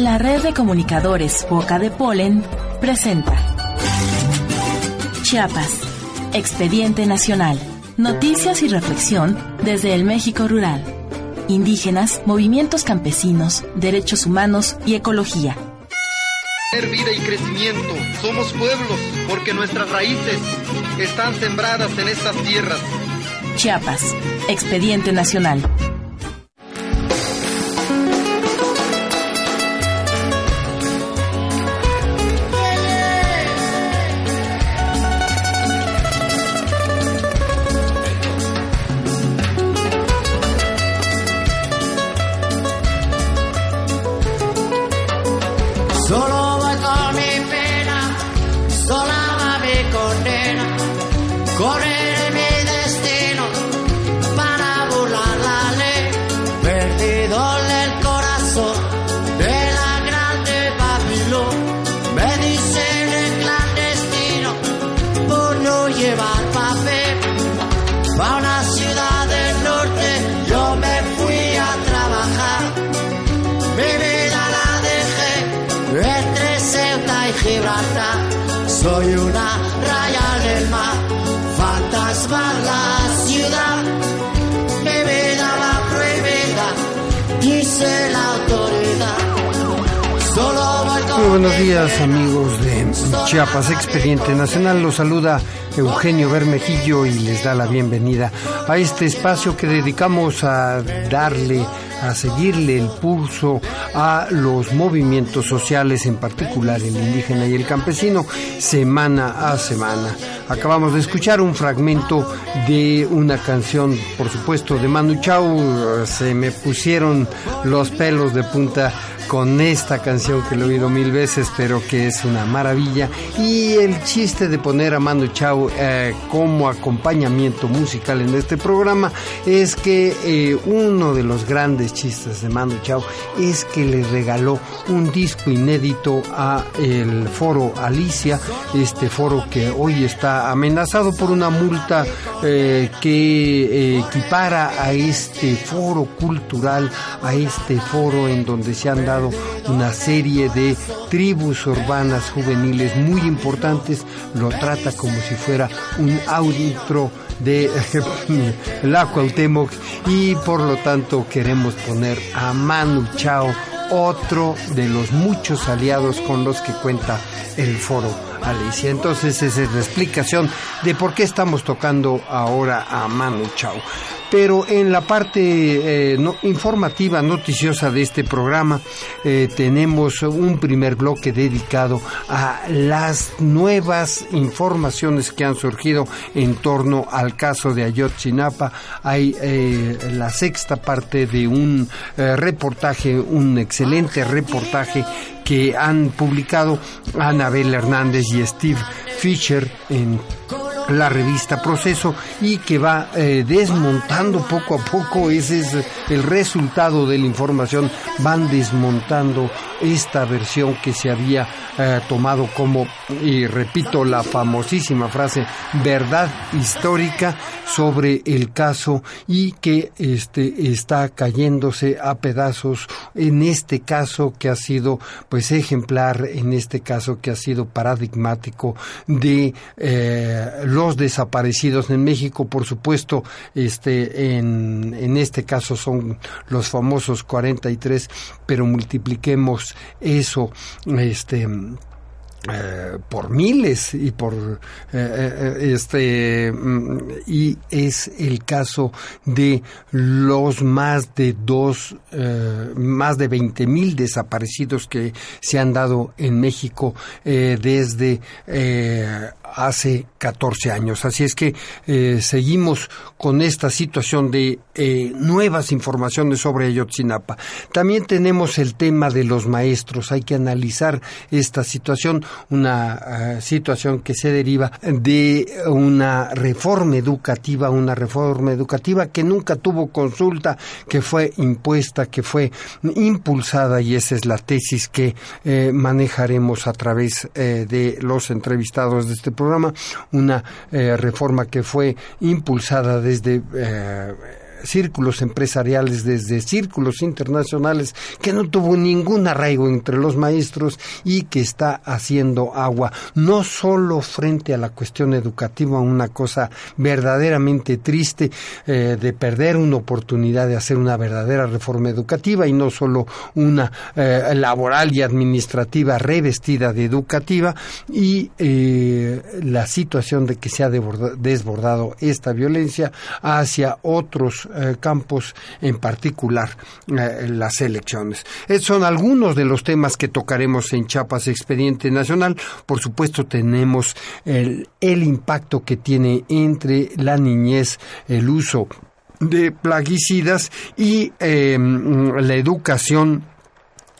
La red de comunicadores Boca de Polen presenta Chiapas, Expediente Nacional, noticias y reflexión desde el México rural, indígenas, movimientos campesinos, derechos humanos y ecología. Vida y crecimiento, somos pueblos porque nuestras raíces están sembradas en estas tierras. Chiapas, Expediente Nacional. Buenos días amigos de Chiapas Expediente Nacional. Los saluda Eugenio Bermejillo y les da la bienvenida a este espacio que dedicamos a darle, a seguirle el pulso a los movimientos sociales, en particular el indígena y el campesino, semana a semana. Acabamos de escuchar un fragmento de una canción, por supuesto, de Manu Chao. Se me pusieron los pelos de punta con esta canción que lo he oído mil veces, pero que es una maravilla. Y el chiste de poner a Manu Chao eh, como acompañamiento musical en este programa es que eh, uno de los grandes chistes de Manu Chao es que le regaló un disco inédito a el foro Alicia, este foro que hoy está amenazado por una multa eh, que equipara a este foro cultural, a este foro en donde se han una serie de tribus urbanas juveniles muy importantes, lo trata como si fuera un auditro de la Cuauhtémoc y por lo tanto queremos poner a Manu Chao, otro de los muchos aliados con los que cuenta el foro Alicia. Entonces esa es la explicación de por qué estamos tocando ahora a Manu Chao pero en la parte eh, informativa, noticiosa de este programa, eh, tenemos un primer bloque dedicado a las nuevas informaciones que han surgido en torno al caso de Ayotzinapa. Hay eh, la sexta parte de un reportaje, un excelente reportaje que han publicado Anabel Hernández y Steve Fisher en la revista Proceso y que va eh, desmontando poco a poco, ese es el resultado de la información, van desmontando esta versión que se había eh, tomado como, y repito la famosísima frase, verdad histórica sobre el caso y que este, está cayéndose a pedazos en este caso que ha sido pues ejemplar, en este caso que ha sido paradigmático de eh, los desaparecidos en México, por supuesto, este, en, en este caso son los famosos 43, pero multipliquemos eso, este, eh, por miles y por eh, eh, este mm, y es el caso de los más de dos más de veinte mil desaparecidos que se han dado en México desde hace 14 años. Así es que seguimos con esta situación de nuevas informaciones sobre Ayotzinapa. También tenemos el tema de los maestros. Hay que analizar esta situación, una eh, situación que se deriva de una reforma educativa, una reforma educativa que nunca tuvo consulta, que fue impuesta, que fue impulsada y esa es la tesis que manejaremos a través de los entrevistados de este programa, una eh, reforma que fue impulsada desde eh, círculos empresariales, desde círculos internacionales, que no tuvo ningún arraigo entre los maestros y que está haciendo agua, no solo frente a la cuestión educativa, una cosa verdaderamente triste eh, de perder una oportunidad de hacer una verdadera reforma educativa y no solo una eh, laboral y administrativa revestida de educativa y eh, la situación de que se ha desbordado esta violencia hacia otros campos, en particular las elecciones. son algunos de los temas que tocaremos en Chiapas Expediente Nacional. Por supuesto, tenemos el, el impacto que tiene entre la niñez, el uso de plaguicidas y eh, la educación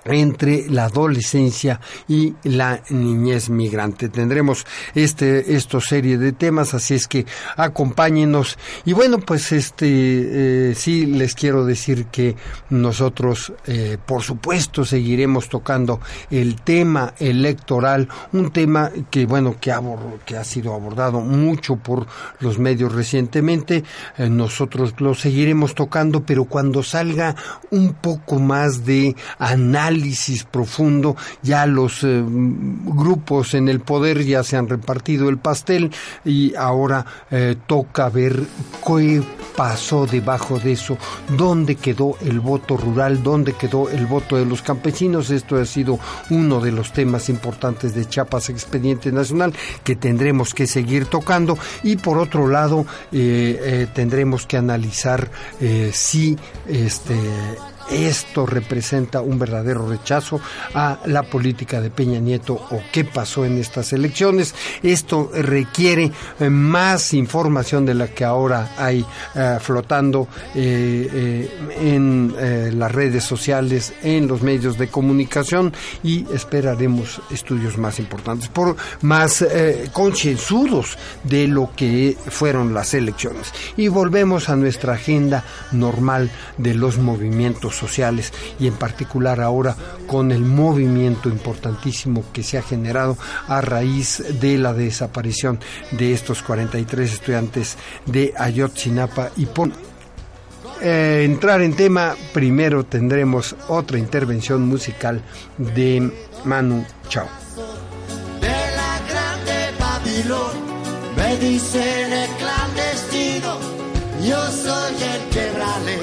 entre la adolescencia y la niñez migrante. Tendremos este esta serie de temas, así es que acompáñenos. Y bueno, pues este eh, sí les quiero decir que nosotros, eh, por supuesto, seguiremos tocando el tema electoral, un tema que bueno que ha, que ha sido abordado mucho por los medios recientemente. Eh, nosotros lo seguiremos tocando, pero cuando salga un poco más de análisis análisis profundo, ya los eh, grupos en el poder ya se han repartido el pastel y ahora eh, toca ver qué pasó debajo de eso, dónde quedó el voto rural, dónde quedó el voto de los campesinos. Esto ha sido uno de los temas importantes de Chiapas Expediente Nacional que tendremos que seguir tocando y por otro lado eh, tendremos que analizar si este esto representa un verdadero rechazo a la política de Peña Nieto o qué pasó en estas elecciones. Esto requiere eh, más información de la que ahora hay eh, flotando eh, en las redes sociales, en los medios de comunicación y esperaremos estudios más importantes, por más concienzudos de lo que fueron las elecciones. Y volvemos a nuestra agenda normal de los movimientos sociales y en particular ahora con el movimiento importantísimo que se ha generado a raíz de la desaparición de estos 43 estudiantes de Ayotzinapa y por eh, entrar en tema, primero tendremos otra intervención musical de Manu Chao. De la grande Babilón, me dicen el clandestino, yo soy el quebrale,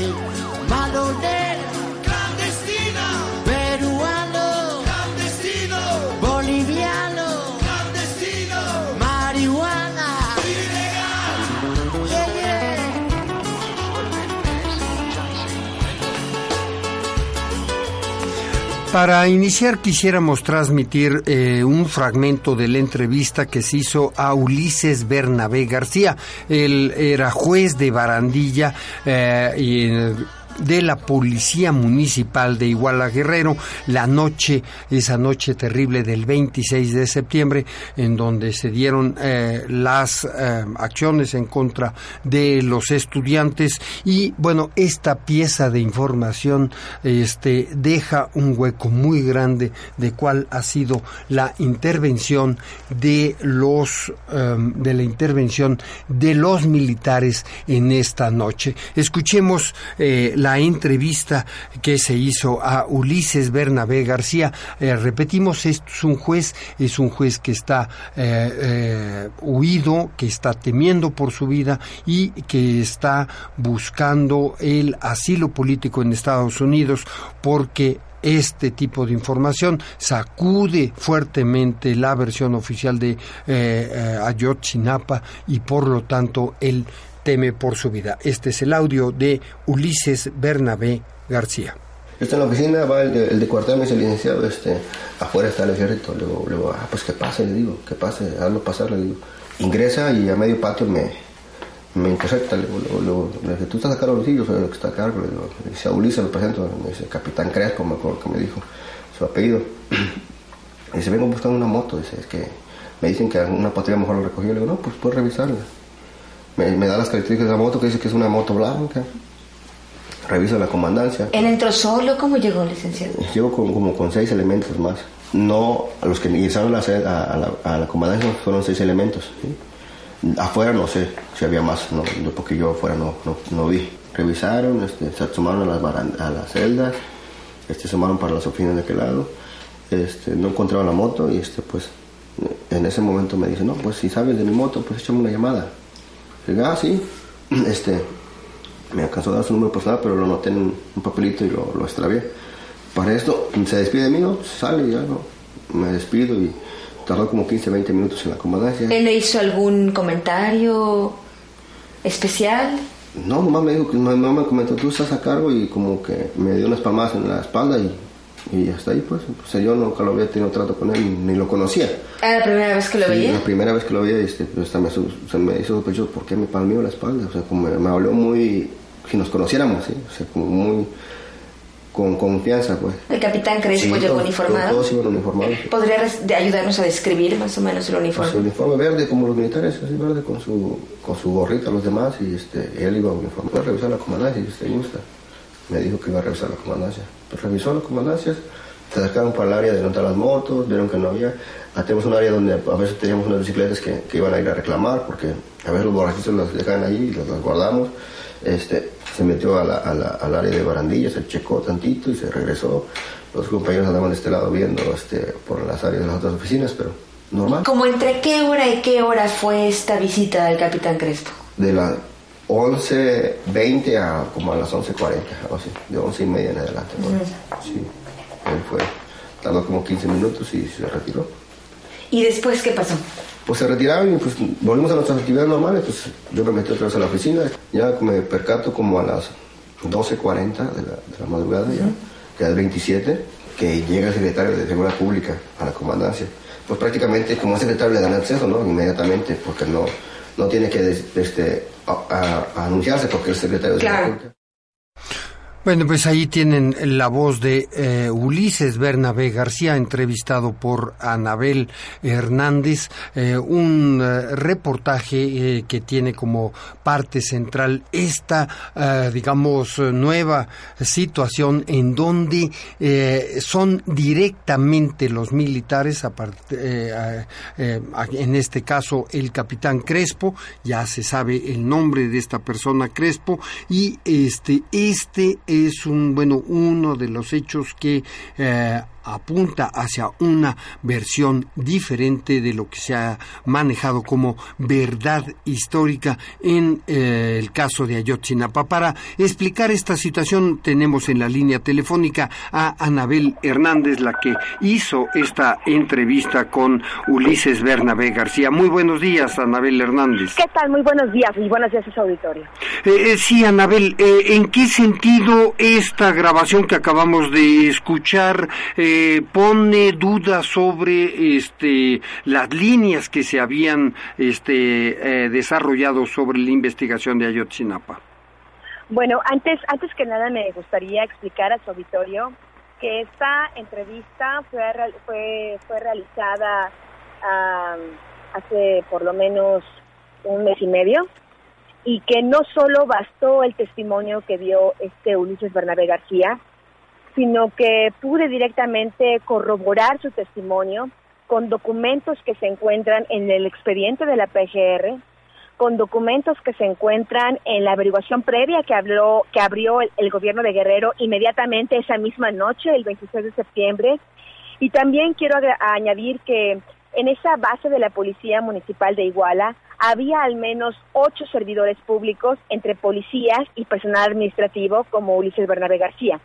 Para iniciar quisiéramos transmitir eh, un fragmento de la entrevista que se hizo a Ulises Bernabé García. Él era juez de Barandilla eh, y de la Policía Municipal de Iguala Guerrero la noche, esa noche terrible del 26 de septiembre, en donde se dieron eh, las eh, acciones en contra de los estudiantes y bueno, esta pieza de información este, deja un hueco muy grande de cuál ha sido la intervención de los em, de la intervención de los militares en esta noche. Escuchemos eh, la entrevista que se hizo a Ulises Bernabé García. Eh, repetimos, es un juez, es un juez que está eh, eh, huido, que está temiendo por su vida y que está buscando el asilo político en Estados Unidos porque este tipo de información sacude fuertemente la versión oficial de Ayotzinapa y por lo tanto él teme por su vida. Este es el audio de Ulises Bernabé García. Está en la oficina, va el de, el de cuartel, me dice licenciado, este, afuera está el ejército. Le digo, ah, pues que pase, le digo, que pase, hazlo pasar, le digo. Ingresa y a medio patio me, me intercepta, le digo, le digo, tú estás a cargo, yo soy el que está a cargo, le digo, dice, a Ulises lo presento, me dice, Capitán Crespo, me acuerdo que me dijo su apellido. dice, vengo buscando una moto, dice, es que me dicen que una patrulla mejor lo recogió, le digo, no, pues puedes revisarla me, da las características de la moto, que dice que es una moto blanca. Revisa la comandancia. ¿Él entró solo? ¿Cómo llegó, licenciado? Llegó con, como con seis elementos más. No, a los que ingresaron a, la, a la comandancia fueron seis elementos. Afuera no sé si había más, no, porque yo afuera no, no, vi. revisaron, este, se asomaron a las, a las celdas, este, se asomaron para las oficinas de aquel lado, este, no encontraron la moto y este, pues en ese momento me dice, no, pues si sabes de mi moto, pues échame una llamada. Digo, ah, sí, este, me alcanzó a dar su número personal, pero lo noté en un papelito y lo, lo extravié. Para esto, se despide de mí, ¿no? Sale y ya, ¿no? Me despido y tardó como 15, 20 minutos en la comandancia. ¿Él le hizo algún comentario especial? No, nomás me dijo que no, me comentó, tú estás a cargo y como que me dio unas palmadas en la espalda y, y hasta ahí pues. pues yo nunca lo había tenido trato con él ni lo conocía. ¿Era la primera vez que lo Sí, veía? la primera vez que lo vi, este, pues, hasta me, se me hizo sospechoso, ¿por qué me palmeó la espalda? O sea, como me, me habló muy, si nos conociéramos, ¿sí? O sea, como muy, con confianza, pues. El capitán Crespo Sí, llegó uniformado. Todos iban uniformados. sí. ¿Podría res- de ayudarnos a describir más o menos el uniforme? su uniforme verde, como los militares, así verde, con su, con su gorrita los demás, y este, él iba uniformado. Voy a revisar la comandancia, si usted gusta. Me dijo que iba a revisar la comandancia. Pues revisó la comandancia, se acercaron para el área de están las motos, vieron que no había. Ah, tenemos un área donde a veces teníamos unas bicicletas que, que iban a ir a reclamar, porque a veces los borrachitos las dejan ahí y las, las guardamos. Este, se metió a la- a la- al área de barandillas, se checó tantito y se regresó. Los compañeros andaban de este lado viendo este, por las áreas de las otras oficinas, pero normal. ¿Como entre qué hora y qué hora fue esta visita del capitán Crespo? de las 11.20 a como a las 11.40, algo así, de 11 y media en adelante. ¿no? Sí, él fue, tardó como 15 minutos y se retiró. ¿Y después qué pasó? Pues se retiraron y pues volvimos a nuestras actividades normales, pues yo me metí otra vez a la oficina, ya me percato como a las 12.40 de la, de la madrugada, ya, que es 27, que llega el secretario de Seguridad Pública a la comandancia. Pues prácticamente como secretario le dan acceso, ¿no? Inmediatamente, porque no, no tiene que este, a- a- a anunciarse porque es secretario de. Seguridad Pública. Bueno, pues ahí tienen la voz de eh, Ulises Bernabé García, entrevistado por Anabel Hernández, eh, un eh, reportaje eh, que tiene como parte central esta, digamos, nueva situación en donde son directamente los militares, apart- eh, a- eh, a- en este caso el capitán Crespo, ya se sabe el nombre de esta persona Crespo, y este, este es un, bueno, uno de los hechos que eh, apunta hacia una versión diferente de lo que se ha manejado como verdad histórica en eh, el caso de Ayotzinapa. Para explicar esta situación tenemos en la línea telefónica a Anabel Hernández, la que hizo esta entrevista con Ulises Bernabé García. Muy buenos días, Anabel Hernández. ¿Qué tal? Muy buenos días y buenos días a su auditorio. Eh, eh, sí, Anabel, eh, ¿en qué sentido esta grabación que acabamos de escuchar eh, pone dudas sobre este, las líneas que se habían este, eh, desarrollado sobre la investigación de Ayotzinapa? Bueno, antes, antes que nada me gustaría explicar a su auditorio que esta entrevista fue, fue, fue realizada hace por lo menos un mes y medio y que no solo bastó el testimonio que dio este Ulises Bernabé García, sino que pude directamente corroborar su testimonio con documentos que se encuentran en el expediente de la PGR, con documentos que se encuentran en la averiguación previa que habló que abrió el, gobierno de Guerrero inmediatamente esa misma noche, el 26 de septiembre. Y también quiero añadir que en esa base de la Policía Municipal de Iguala había al menos ocho servidores públicos entre policías y personal administrativo como Ulises Bernabé García.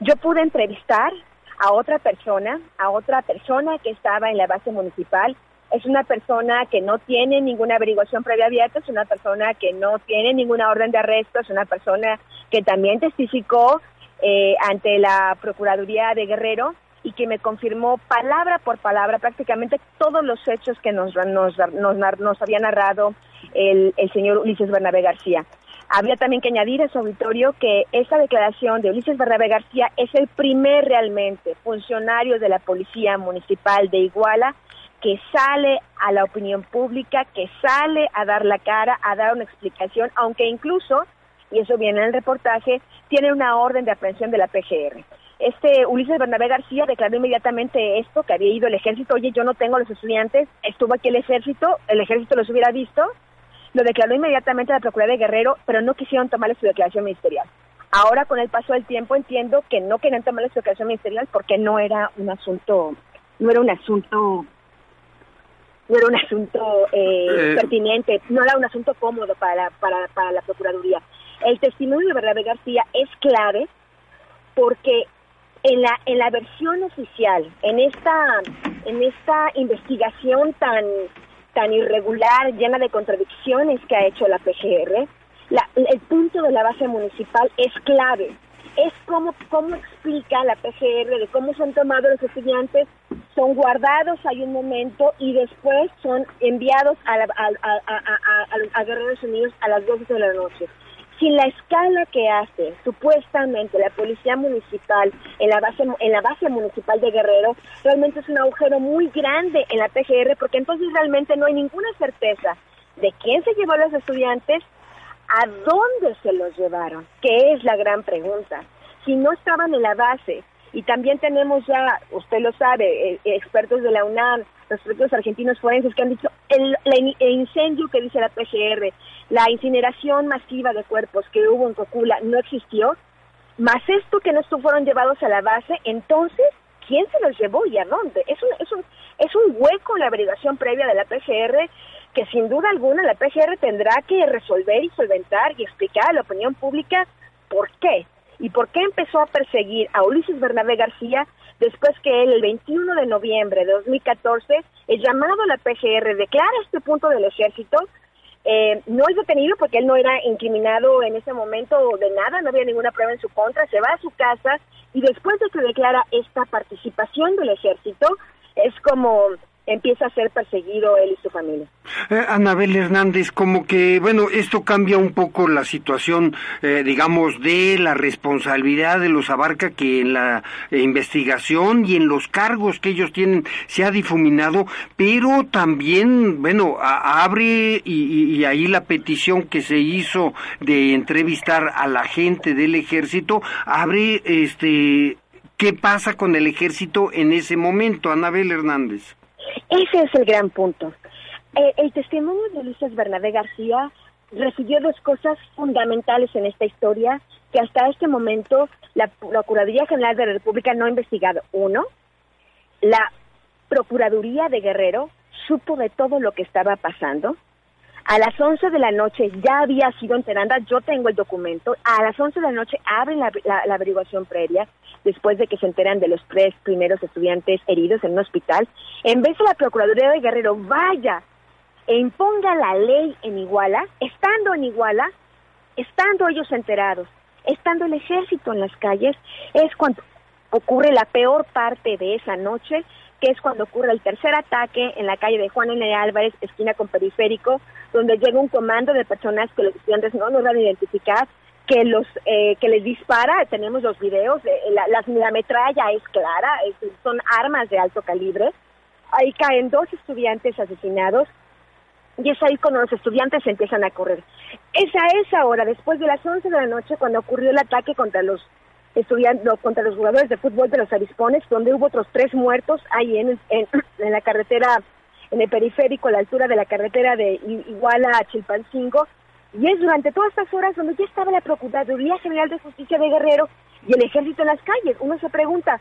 Yo pude entrevistar a otra persona, a otra persona que estaba en la base municipal. Es una persona que no tiene ninguna averiguación previa abierta, es una persona que no tiene ninguna orden de arresto, es una persona que también testificó eh, ante la Procuraduría de Guerrero y que me confirmó palabra por palabra prácticamente todos los hechos que nos, nos, nos, nos había narrado el, el señor Ulises Bernabé García. Habría también que añadir a su auditorio que esta declaración de Ulises Bernabé García es el primer realmente funcionario de la Policía Municipal de Iguala que sale a la opinión pública, que sale a dar la cara, a dar una explicación, aunque incluso, y eso viene en el reportaje, tiene una orden de aprehensión de la PGR. Este Ulises Bernabé García declaró inmediatamente esto, que había ido el ejército, oye, yo no tengo los estudiantes, estuvo aquí el ejército, el ejército los hubiera visto, lo declaró inmediatamente la Procuraduría de Guerrero, pero no quisieron tomarle su declaración ministerial. Ahora, con el paso del tiempo, entiendo que no querían tomarle su declaración ministerial porque no era un asunto, no era un asunto no era un asunto eh, Eh. pertinente, no era un asunto cómodo para para, para la Procuraduría. El testimonio de Bernabé García es clave porque en la en la versión oficial, en esta en esta investigación tan tan irregular, llena de contradicciones que ha hecho la PGR, la- el punto de la base municipal es clave. Es como cómo explica la PGR de cómo son tomados los estudiantes, son guardados hay un momento y después son enviados a, la- a- a- a Guerreros Unidos a las 12 de la noche sin la escala que hace supuestamente la policía municipal en la base en la base municipal de Guerrero realmente es un agujero muy grande en la PGR porque entonces realmente no hay ninguna certeza de quién se llevó a los estudiantes a dónde se los llevaron que es la gran pregunta. Si no estaban en la base y también tenemos ya usted lo sabe eh, expertos de la UNAM los propios argentinos forenses que han dicho el incendio que dice la PGR, la incineración masiva de cuerpos que hubo en Cocula no existió, más esto que no fueron llevados a la base, entonces, ¿quién se los llevó y a dónde? Es un, es un, es un hueco en la averiguación previa de la PGR que sin duda alguna la PGR tendrá que resolver y solventar y explicar a la opinión pública por qué y por qué empezó a perseguir a Ulises Bernabé García después que él, el 21 de noviembre de 2014, el llamado a la PGR declara este punto del ejército, eh, no es detenido porque él no era incriminado en ese momento de nada, no había ninguna prueba en su contra, se va a su casa y después de que declara esta participación del ejército, es como empieza a ser perseguido él y su familia. Eh, Anabel Hernández, como que, bueno, esto cambia un poco la situación, eh, digamos, de la responsabilidad de los abarca que en la investigación y en los cargos que ellos tienen se ha difuminado, pero también, bueno, abre y ahí la petición que se hizo de entrevistar a la gente del ejército, abre, este, ¿qué pasa con el ejército en ese momento, Anabel Hernández? Ese es el gran punto. Eh, el testimonio de Ulises Bernabé García recibió dos cosas fundamentales en esta historia que hasta este momento la Procuraduría General de la República no ha investigado. Uno, la Procuraduría de Guerrero supo de todo lo que estaba pasando. A las 11 de la noche ya había sido enterada, yo tengo el documento, a las 11 de la noche abren la, la- la averiguación previa, después de que se enteran de los tres primeros estudiantes heridos en un hospital. En vez de la Procuraduría de Guerrero vaya e imponga la ley en Iguala, estando en Iguala, estando ellos enterados, estando el ejército en las calles, es cuando ocurre la peor parte de esa noche, que es cuando ocurre el tercer ataque en la calle de Juan N. Álvarez, esquina con Periférico, donde llega un comando de personas que los estudiantes no logran identificar, que los eh, que les dispara, tenemos los videos, eh, la, la, la metralla es clara, son armas de alto calibre, ahí caen dos estudiantes asesinados, y es ahí cuando los estudiantes empiezan a correr. Es a esa hora, después de las 11 de la noche, cuando ocurrió el ataque contra los estudiantes, no, contra los jugadores de fútbol de los avispones, donde hubo otros tres muertos ahí en, en, la carretera, en el periférico, a la altura de la carretera de Iguala a Chilpancingo, y es durante todas estas horas donde ya estaba la Procuraduría General de Justicia de Guerrero y el ejército en las calles. Uno se pregunta,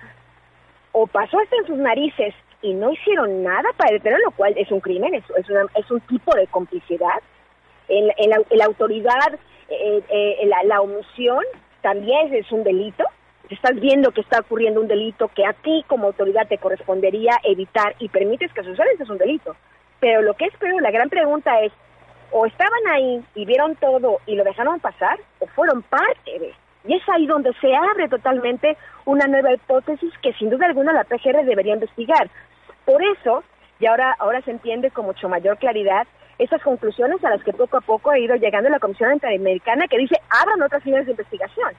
o pasó hasta en sus narices y no hicieron nada para detenerlo, lo cual es un crimen, es, es, una- es un tipo de complicidad. En, en la, en la autoridad, eh, eh, la, la omisión también es un delito. Estás viendo que está ocurriendo un delito que a ti como autoridad te correspondería evitar y permites que suceda, es un delito. Pero lo que es peor, la gran pregunta es, o estaban ahí y vieron todo y lo dejaron pasar, o fueron parte de. Y es ahí donde se abre totalmente una nueva hipótesis que sin duda alguna la PGR debería investigar. Por eso, y ahora, ahora se entiende con mucho mayor claridad, esas conclusiones a las que poco a poco ha ido llegando la Comisión Interamericana que dice abran otras líneas de investigación.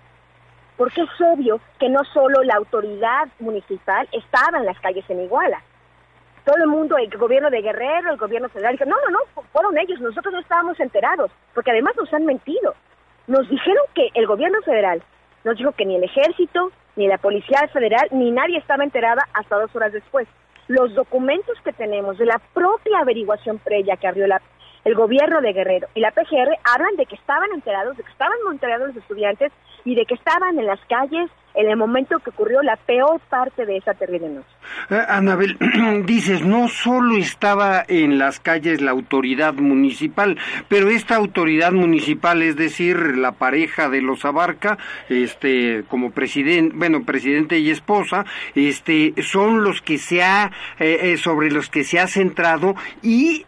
Porque es obvio que no solo la autoridad municipal estaba en las calles en Iguala, todo el mundo, el gobierno de Guerrero, el gobierno federal, dijo, no, no, no, fueron ellos, nosotros no estábamos enterados, porque además nos han mentido. Nos dijeron que el gobierno federal nos dijo que ni el ejército, ni la policía federal, ni nadie estaba enterada hasta dos horas después. Los documentos que tenemos de la propia averiguación previa que abrió la, el gobierno de Guerrero y la PGR hablan de que estaban enterados, de que estaban enterados los estudiantes y de que estaban en las calles en el momento que ocurrió la peor parte de esa terrible noche. Eh, Anabel, dices, no solo estaba en las calles la autoridad municipal, pero esta autoridad municipal, es decir, la pareja de los Abarca, este, como presidente, bueno, presidente y esposa, este, son los que se ha, eh, eh, sobre los que se ha centrado y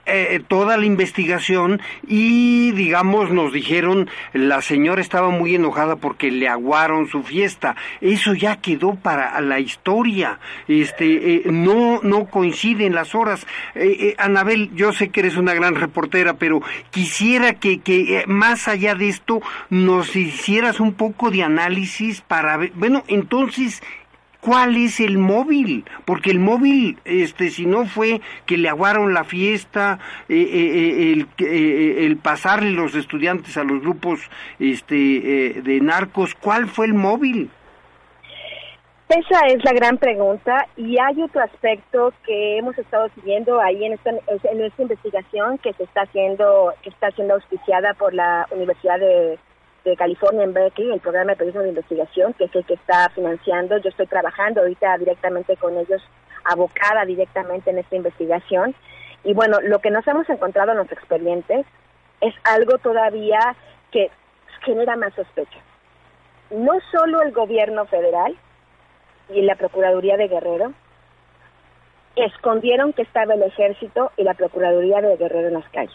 toda la investigación y, digamos, nos dijeron, la señora estaba muy enojada porque le aguaron su fiesta eso ya quedó para la historia, este, eh, no, no coinciden las horas. Eh, eh, Anabel, yo sé que eres una gran reportera, pero quisiera que, que más allá de esto nos hicieras un poco de análisis para ver, bueno, entonces, cuál es el móvil, porque el móvil, este, si no fue que le aguaron la fiesta, el, el, pasarle los estudiantes a los grupos este, de narcos, ¿cuál fue el móvil? Esa es la gran pregunta y hay otro aspecto que hemos estado siguiendo ahí en esta, en esta investigación que se está haciendo, que está siendo auspiciada por la Universidad de, California en Berkeley, el programa de periodismo de investigación, que es el que está financiando. Yo estoy trabajando ahorita directamente con ellos, abocada directamente en esta investigación. Y bueno, lo que nos hemos encontrado en los expedientes es algo todavía que genera más sospecha. No solo el gobierno federal, y la Procuraduría de Guerrero escondieron que estaba el ejército y la Procuraduría de Guerrero en las calles,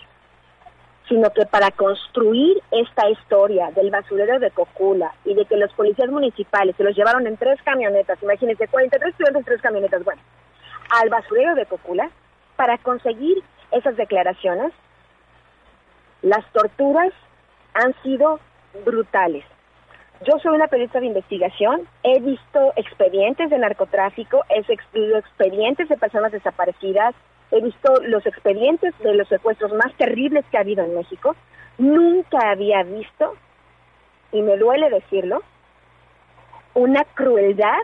sino que para construir esta historia del basurero de Cocula y de que los policías municipales se los llevaron en tres camionetas, imagínense, 43 estudiantes en tres camionetas, bueno, al basurero de Cocula, para conseguir esas declaraciones, las torturas han sido brutales. Yo soy una periodista de investigación, he visto expedientes de narcotráfico, he visto expedientes de personas desaparecidas, he visto los expedientes de los secuestros más terribles que ha habido en México. Nunca había visto, y me duele decirlo, una crueldad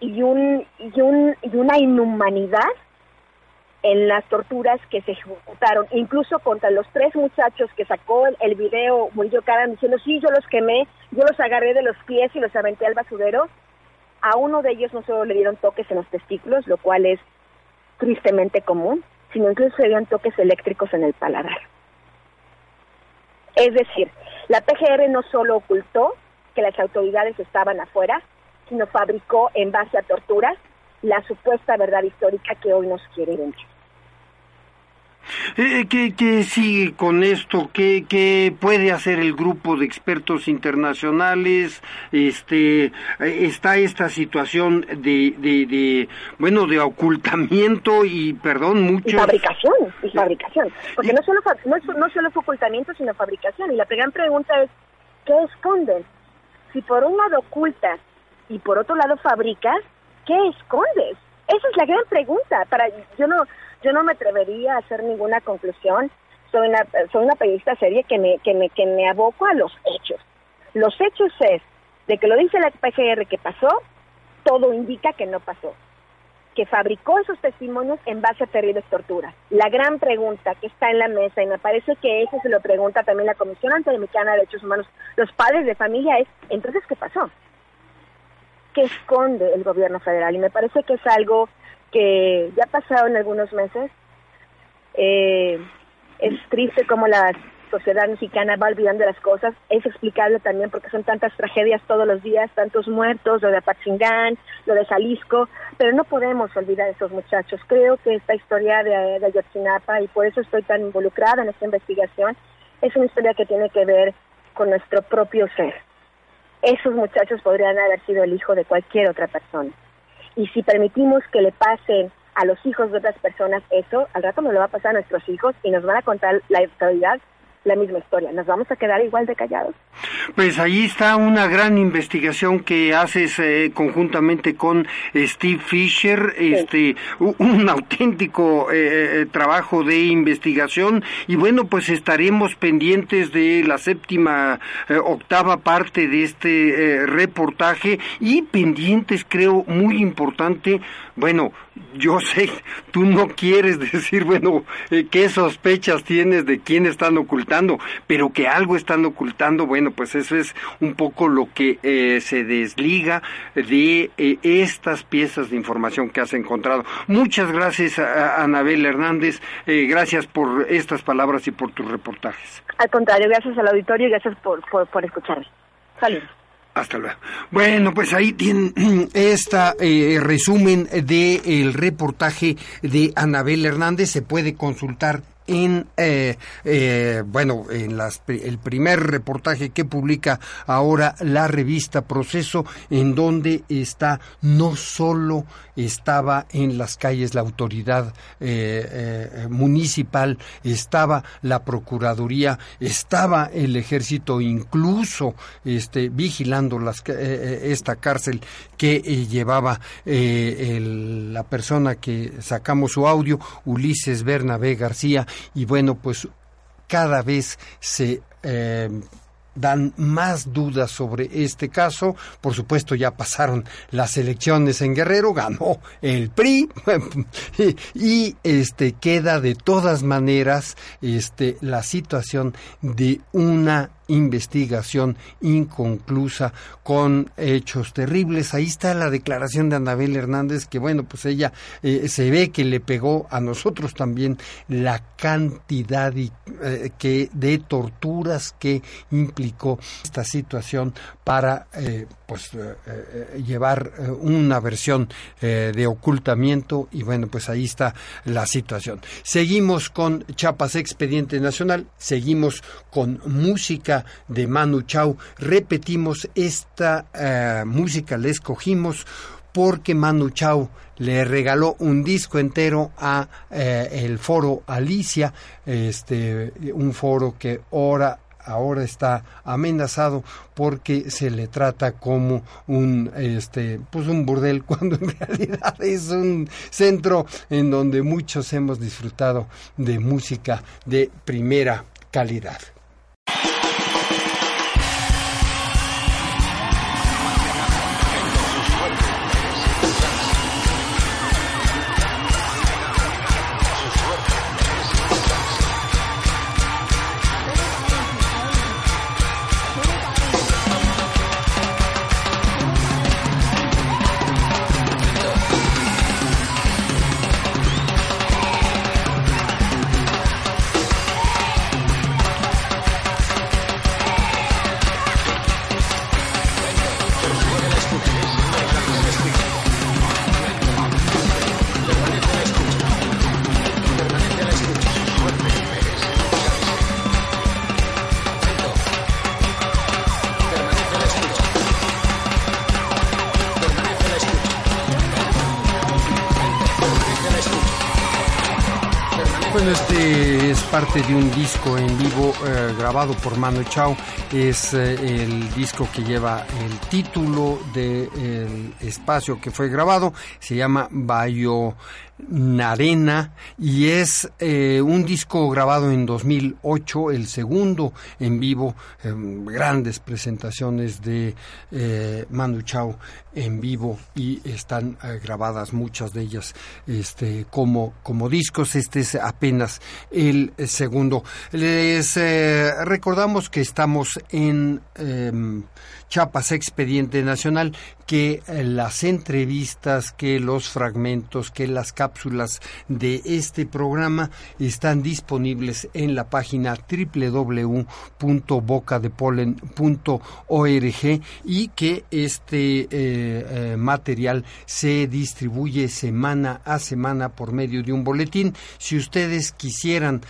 y, un, y, un, y una inhumanidad en las torturas que se ejecutaron, incluso contra los tres muchachos que sacó el, video Murillo Karam diciendo, sí, yo los quemé, yo los agarré de los pies y los aventé al basurero. A uno de ellos no solo le dieron toques en los testículos, lo cual es tristemente común, sino incluso le dieron toques eléctricos en el paladar. Es decir, la PGR no solo ocultó que las autoridades estaban afuera, sino fabricó en base a torturas la supuesta verdad histórica que hoy nos quiere vender. Eh, ¿qué, ¿Qué sigue con esto? ¿Qué, ¿Qué puede hacer el grupo de expertos internacionales? Este, eh, está esta situación de, de, de bueno, de ocultamiento y, perdón, mucho... Y fabricación, y fabricación. Porque no, solo, no, no solo fue ocultamiento, sino fabricación. Y la gran pregunta es, ¿qué esconden? Si por un lado ocultas y por otro lado fabricas, ¿qué escondes? Esa es la gran pregunta. Para yo no yo no me atrevería a hacer ninguna conclusión. Soy una soy una periodista seria que me que me que me aboco a los hechos. Los hechos es de que lo dice la PGR que pasó, todo indica que no pasó. Que fabricó esos testimonios en base a terribles torturas. La gran pregunta que está en la mesa, y me parece que eso se lo pregunta también la Comisión Interamericana de Derechos Humanos, los padres de familia, es, entonces, ¿qué pasó? ¿Qué esconde el gobierno federal? Y me parece que es algo que ya pasaron algunos meses. Eh, es triste como la sociedad mexicana va olvidando las cosas. Es explicable también porque son tantas tragedias todos los días, tantos muertos, lo de Apatzingán, lo de Jalisco, pero no podemos olvidar a esos muchachos. Creo que esta historia de, de Ayotzinapa, y por eso estoy tan involucrada en esta investigación, es una historia que tiene que ver con nuestro propio ser. Esos muchachos podrían haber sido el hijo de cualquier otra persona. Y si permitimos que le pasen a los hijos de otras personas eso, al rato nos lo va a pasar a nuestros hijos y nos van a contar la actualidad la misma historia. ¿Nos vamos a quedar igual de callados? Pues ahí está una gran investigación que haces eh, conjuntamente con Steve Fisher, este, un auténtico eh, eh, trabajo de investigación y bueno, pues estaremos pendientes de la séptima, octava parte de este reportaje y pendientes, creo, muy importante, bueno, yo sé, tú no quieres decir, bueno, qué sospechas tienes de quién están ocultando, pero que algo están ocultando, bueno, pues eso es un poco lo que eh, se desliga de eh, estas piezas de información que has encontrado. Muchas gracias a, Anabel Hernández, eh, gracias por estas palabras y por tus reportajes. Al contrario, gracias al auditorio y gracias por, por, por escucharme. Saludos. Hasta luego. Bueno, pues ahí tienen esta resumen del el reportaje de Anabel Hernández. Se puede consultar en eh, eh, bueno en las, el primer reportaje que publica ahora la revista Proceso en donde está no solo estaba en las calles la autoridad eh, municipal estaba la procuraduría estaba el ejército incluso este vigilando esta cárcel que llevaba la persona que sacamos su audio Ulises Bernabé García y bueno, pues cada vez se eh, dan más dudas sobre este caso. Por supuesto, ya pasaron las elecciones en Guerrero, ganó el PRI y este queda de todas maneras este la situación de una investigación inconclusa con hechos terribles. Ahí está la declaración de Anabel Hernández, que bueno, pues ella eh, se ve que le pegó a nosotros también la cantidad y, eh, que de torturas que implicó esta situación para eh, pues llevar una versión de ocultamiento y bueno, pues ahí está la situación. Seguimos con Chapas Expediente Nacional, seguimos con música de Manu Chao. Repetimos, esta eh, música la escogimos porque Manu Chao le regaló un disco entero a eh, el foro Alicia, este, un foro que ahora ahora está amenazado porque se le trata como un este pues un burdel cuando en realidad es un centro en donde muchos hemos disfrutado de música de primera calidad. De un disco en vivo eh, grabado por Manu Chao. Es eh, el disco que lleva el título del espacio que fue grabado. Se llama Bayo Narena y es eh, un disco grabado en 2008, el segundo en vivo, em, grandes presentaciones de eh, Chao en vivo y están eh, grabadas muchas de ellas este, como, como discos. Este es apenas el segundo. Les recordamos que estamos en Chapas Expediente Nacional, que eh, las entrevistas, que los fragmentos, que las cápsulas de este programa están disponibles en la página www.bocadepolen.org y que este eh, eh, material se distribuye semana a semana por medio de un boletín. Si ustedes quisieran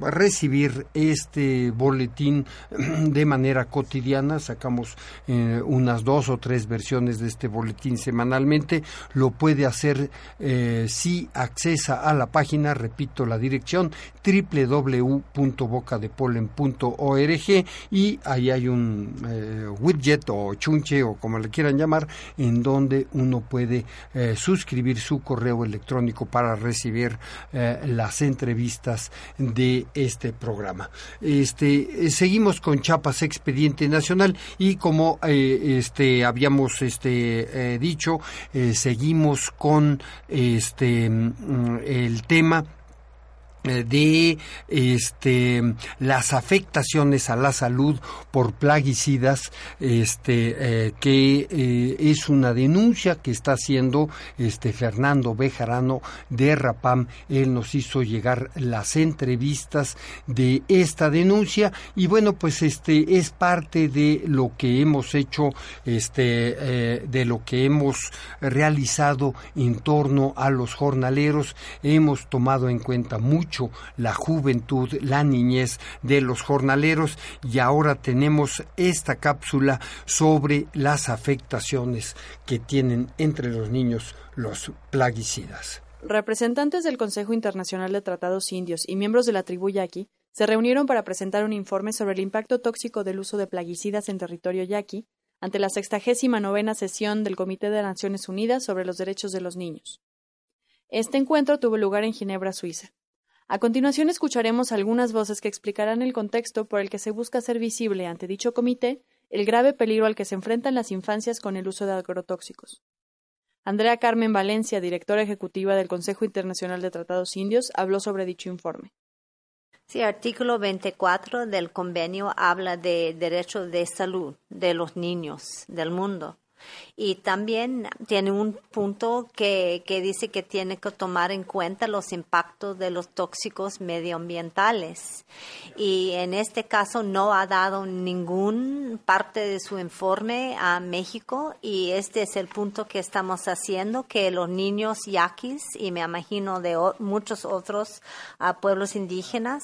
recibir este boletín de manera cotidiana, sacamos eh, unas dos o tres versiones de este boletín semanalmente. Lo puede hacer eh, si accesa a la página, repito la dirección, www.bocadepolen.org y ahí hay un eh, widget o chunche o como le quieran llamar en donde uno puede suscribir su correo electrónico para recibir las entrevistas de este programa. Este seguimos con Chapas Expediente Nacional y como este habíamos este dicho seguimos con este mm, el tema eh, de este las afectaciones a la salud por plaguicidas este eh, que eh, es una denuncia que está haciendo este Fernando Bejarano de Rapam. Él nos hizo llegar las entrevistas de esta denuncia y bueno pues este es parte de lo que hemos hecho este de lo que hemos realizado en torno a los jornaleros. Hemos tomado en cuenta mucho la juventud, la niñez de los jornaleros y ahora tenemos esta cápsula sobre las afectaciones que tienen entre los niños los plaguicidas. Representantes del Consejo Internacional de Tratados Indios y miembros de la tribu yaqui se reunieron para presentar un informe sobre el impacto tóxico del uso de plaguicidas en territorio yaqui ante la sextagésima novena sesión del Comité de Naciones Unidas sobre los Derechos de los Niños. Este encuentro tuvo lugar en Ginebra, Suiza. A continuación escucharemos algunas voces que explicarán el contexto por el que se busca hacer visible ante dicho comité el grave peligro al que se enfrentan las infancias con el uso de agrotóxicos. Andrea Carmen Valencia, directora ejecutiva del Consejo Internacional de Tratados Indios, habló sobre dicho informe. Sí, artículo 24 del convenio habla de derecho de salud de los niños del mundo. Y también tiene un punto que, que dice que tiene que tomar en cuenta los impactos de los tóxicos medioambientales. Y en este caso no ha dado ningún parte de su informe a México y este es el punto que estamos haciendo, que los niños yaquis y me imagino de muchos otros uh, pueblos indígenas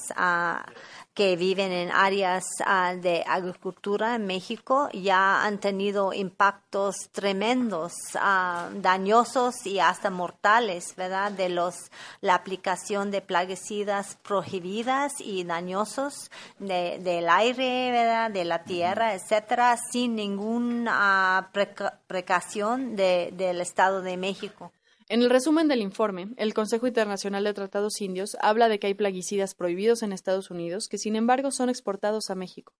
que viven en áreas ah, de agricultura en México ya han tenido impactos tremendos, ah, dañosos y hasta mortales, ¿verdad? De los la aplicación de plaguicidas prohibidas y dañosos del aire, ¿verdad? De la tierra, etcétera, sin ninguna precaución del Estado de México. En el resumen del informe, el Consejo Internacional de Tratados Indios habla de que hay plaguicidas prohibidos en Estados Unidos que, sin embargo, son exportados a México.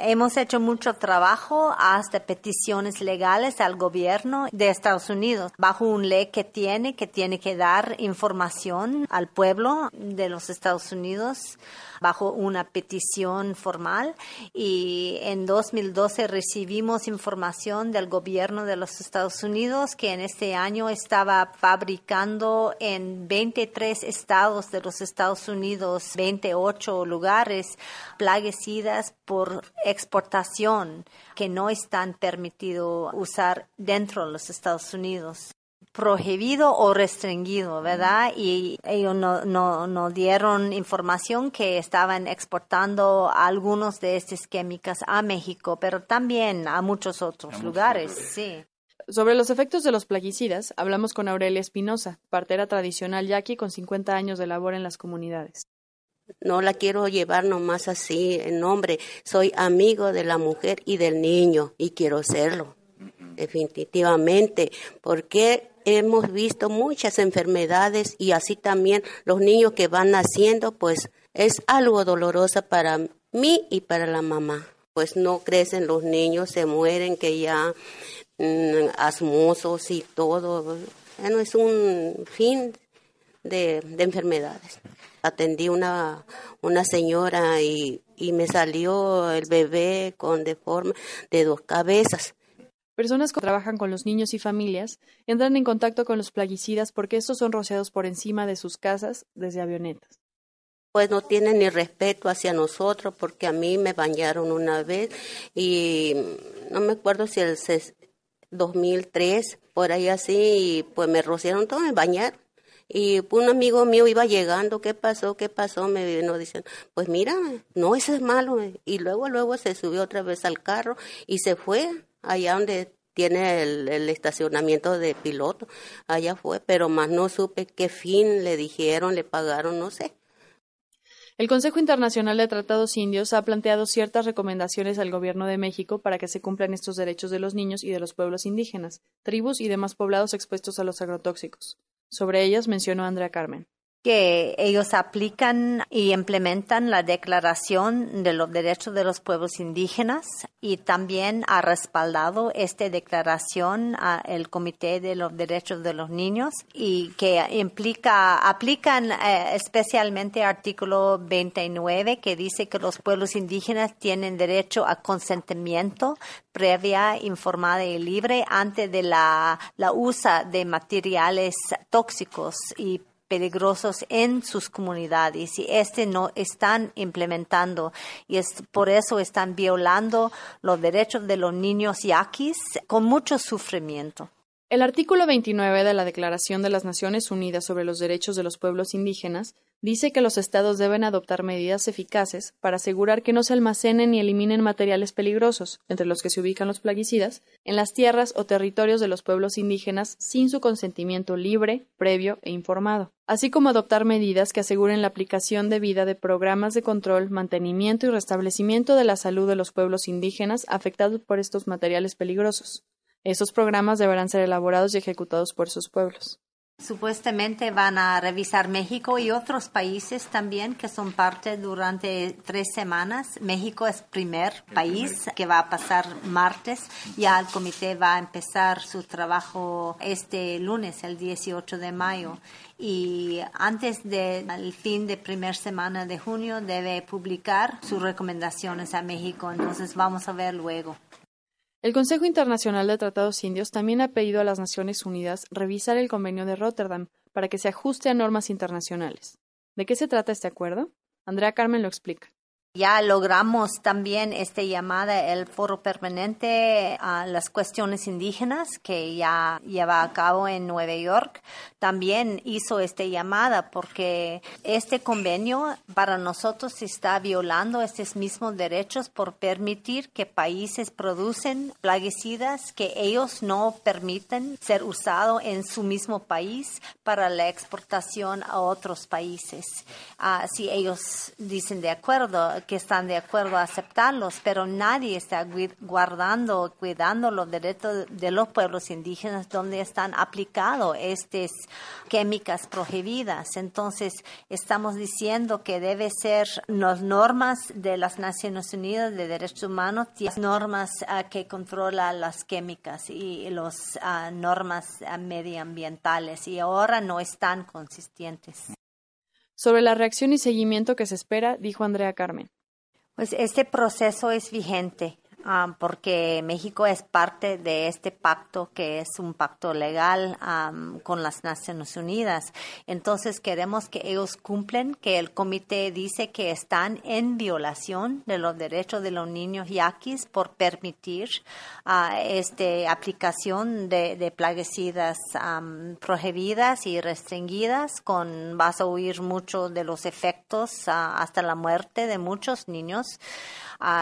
Hemos hecho mucho trabajo hasta peticiones legales al gobierno de Estados Unidos bajo un ley que tiene que tiene que dar información al pueblo de los Estados Unidos bajo una petición formal. Y en 2012 recibimos información del gobierno de los Estados Unidos que en este año estaba fabricando en 23 estados de los Estados Unidos, 28 lugares, plaguicidas por exportación que no están permitido usar dentro de los Estados Unidos prohibido o restringido, ¿verdad? Y ellos no, no, dieron información que estaban exportando algunos de estas químicas a México, pero también a muchos otros lugares, sí. Sobre los efectos de los plaguicidas, hablamos con Aurelia Espinosa, partera tradicional yaqui con 50 años de labor en las comunidades. No la quiero llevar nomás así en nombre. Soy amigo de la mujer y del niño y quiero serlo definitivamente, porque hemos visto muchas enfermedades y así también los niños que van naciendo, pues es algo doloroso para mí y para la mamá. Pues no crecen los niños, se mueren, que ya mm, asmosos y todo. Bueno, es un fin de, enfermedades. Atendí una, una señora y, y me salió el bebé con deforme de dos cabezas Personas que trabajan con los niños y familias entran en contacto con los plaguicidas porque estos son rociados por encima de sus casas desde avionetas. Pues no tienen ni respeto hacia nosotros porque a mí me bañaron una vez y no me acuerdo si el 2003, por ahí así, y pues me rociaron todo, me bañaron. Y un amigo mío iba llegando, ¿qué pasó? ¿Qué pasó? Me vino diciendo, pues mira, no, eso es malo. Y luego, luego se subió otra vez al carro y se fue allá donde tiene el, estacionamiento de piloto, allá fue, pero más no supe qué fin le dijeron, le pagaron, no sé. El Consejo Internacional de Tratados Indios ha planteado ciertas recomendaciones al Gobierno de México para que se cumplan estos derechos de los niños y de los pueblos indígenas, tribus y demás poblados expuestos a los agrotóxicos. Sobre ellas mencionó Andrea Carmen que ellos aplican y implementan la Declaración de los Derechos de los Pueblos Indígenas y también ha respaldado esta declaración al Comité de los Derechos de los Niños y que implica, aplican eh, especialmente artículo 29 que dice que los pueblos indígenas tienen derecho a consentimiento previa, informada y libre antes de la, la usa de materiales tóxicos y peligrosos en sus comunidades y este no están implementando y es por eso están violando los derechos de los niños yaquis con mucho sufrimiento. El artículo 29 de la Declaración de las Naciones Unidas sobre los Derechos de los Pueblos Indígenas dice que los Estados deben adoptar medidas eficaces para asegurar que no se almacenen ni eliminen materiales peligrosos, entre los que se ubican los plaguicidas, en las tierras o territorios de los pueblos indígenas sin su consentimiento libre, previo e informado, así como adoptar medidas que aseguren la aplicación debida de programas de control, mantenimiento y restablecimiento de la salud de los pueblos indígenas afectados por estos materiales peligrosos. Esos programas deberán ser elaborados y ejecutados por sus pueblos. Supuestamente van a revisar México y otros países también que son parte durante tres semanas. México es primer país que va a pasar martes. Ya el comité va a empezar su trabajo este lunes, el 18 de mayo. Y antes del fin de primera semana de junio debe publicar sus recomendaciones a México. Entonces vamos a ver luego. El Consejo Internacional de Tratados Indios también ha pedido a las Naciones Unidas revisar el Convenio de Rotterdam para que se ajuste a normas internacionales. ¿De qué se trata este acuerdo? Andrea Carmen lo explica. Ya logramos también esta llamada, el foro permanente a las cuestiones indígenas que ya lleva a cabo en Nueva York. También hizo esta llamada porque este convenio para nosotros está violando estos mismos derechos por permitir que países producen plaguicidas que ellos no permiten ser usados en su mismo país para la exportación a otros países. Ah, si ellos dicen de acuerdo, que están de acuerdo a aceptarlos, pero nadie está guardando, cuidando los derechos de los pueblos indígenas donde están aplicados estas químicas prohibidas. Entonces, estamos diciendo que debe ser las normas de las Naciones Unidas de Derechos Humanos, las normas ah, que controlan las químicas y las ah, normas ah, medioambientales, y ahora no están consistentes. Sobre la reacción y seguimiento que se espera, dijo Andrea Carmen. Pues este proceso es vigente. Ah, porque México es parte de este pacto que es un pacto legal con las Naciones Unidas. Entonces queremos que ellos cumplen, que el comité dice que están en violación de los derechos de los niños yaquis por permitir uh, este aplicación de, plaguicidas prohibidas y restringidas con vas a huir mucho de los efectos ah, hasta la muerte de muchos niños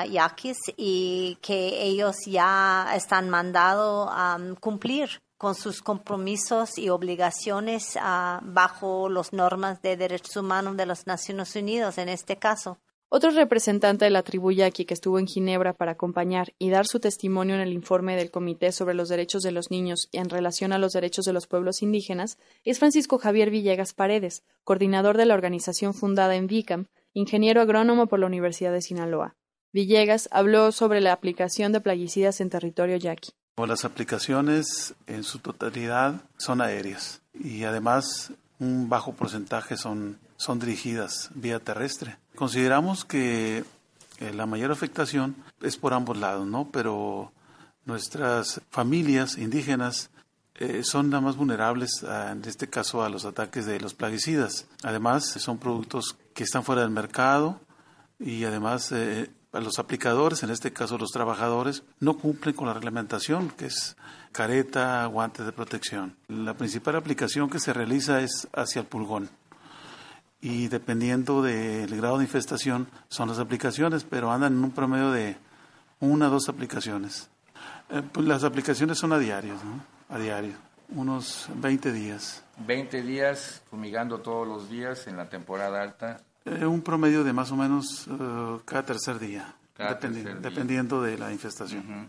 yaquis y que ellos ya están mandados a cumplir con sus compromisos y obligaciones uh, bajo las normas de derechos humanos de las Naciones Unidas en este caso. Otro representante de la tribu yaqui que estuvo en Ginebra para acompañar y dar su testimonio en el informe del Comité sobre los Derechos de los Niños en relación a los derechos de los pueblos indígenas es Francisco Javier Villegas Paredes, coordinador de la organización fundada en Vicam, ingeniero agrónomo por la Universidad de Sinaloa. Villegas habló sobre la aplicación de plaguicidas en territorio yaqui. Las aplicaciones en su totalidad son aéreas y además un bajo porcentaje son, son dirigidas vía terrestre. Consideramos que eh, la mayor afectación es por ambos lados, ¿no? Pero nuestras familias indígenas eh, son las más vulnerables, en este caso, a los ataques de los plaguicidas. Además, son productos que están fuera del mercado y además eh, los aplicadores, en este caso los trabajadores, no cumplen con la reglamentación, que es careta, guantes de protección. La principal aplicación que se realiza es hacia el pulgón. Y dependiendo del grado de infestación son las aplicaciones, pero andan en un promedio de una o dos aplicaciones. Eh, pues las aplicaciones son a diario, ¿no? A diario, unos 20 días. 20 días fumigando todos los días en la temporada alta Eh, un promedio de más o menos uh, cada tercer día, cada dependi tercer día. dependiendo de la infestación. Uh -huh.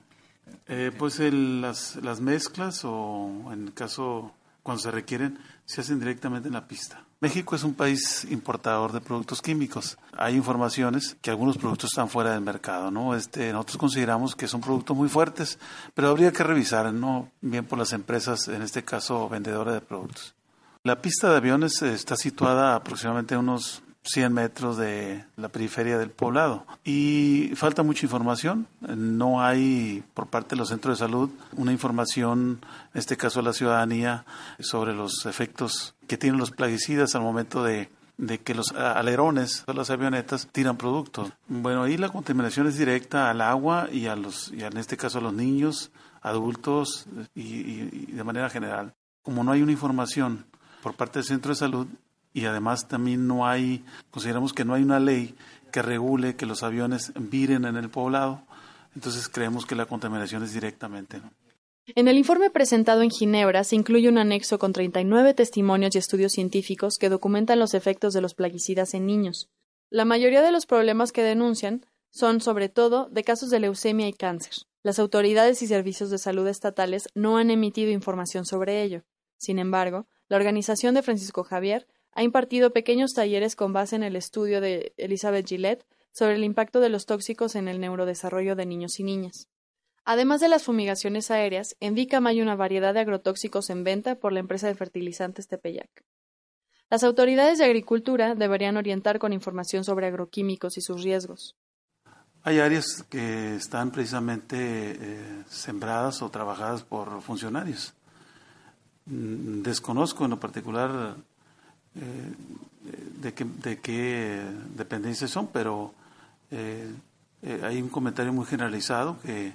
eh, pues el, las, las mezclas o en el caso cuando se requieren se hacen directamente en la pista. México es un país importador de productos químicos. Hay informaciones que algunos productos están fuera del mercado, ¿no? Este, nosotros consideramos que son productos muy fuertes, pero habría que revisar, ¿no? Bien por las empresas, en este caso vendedoras de productos. La pista de aviones está situada aproximadamente a unos 100 metros de la periferia del poblado. Y falta mucha información. No hay por parte de los centros de salud una información, en este caso a la ciudadanía, sobre los efectos que tienen los plaguicidas al momento de, de que los alerones de las avionetas tiran productos. Bueno, ahí la contaminación es directa al agua y a los, y en este caso a los niños, adultos y, y, y de manera general. Como no hay una información por parte del centro de salud, y además también no hay, consideramos que no hay una ley que regule que los aviones viren en el poblado, entonces creemos que la contaminación es directamente. ¿no? En el informe presentado en Ginebra se incluye un anexo con 39 testimonios y estudios científicos que documentan los efectos de los plaguicidas en niños. La mayoría de los problemas que denuncian son, sobre todo, de casos de leucemia y cáncer. Las autoridades y servicios de salud estatales no han emitido información sobre ello. Sin embargo, la organización de Francisco Javier ha impartido pequeños talleres con base en el estudio de Elizabeth Gillette sobre el impacto de los tóxicos en el neurodesarrollo de niños y niñas. Además de las fumigaciones aéreas, en Vicam hay una variedad de agrotóxicos en venta por la empresa de fertilizantes Tepeyac. Las autoridades de agricultura deberían orientar con información sobre agroquímicos y sus riesgos. Hay áreas que están precisamente eh, sembradas o trabajadas por funcionarios. Desconozco en lo particular eh, de, qué, de qué dependencias son, pero eh, eh, hay un comentario muy generalizado que,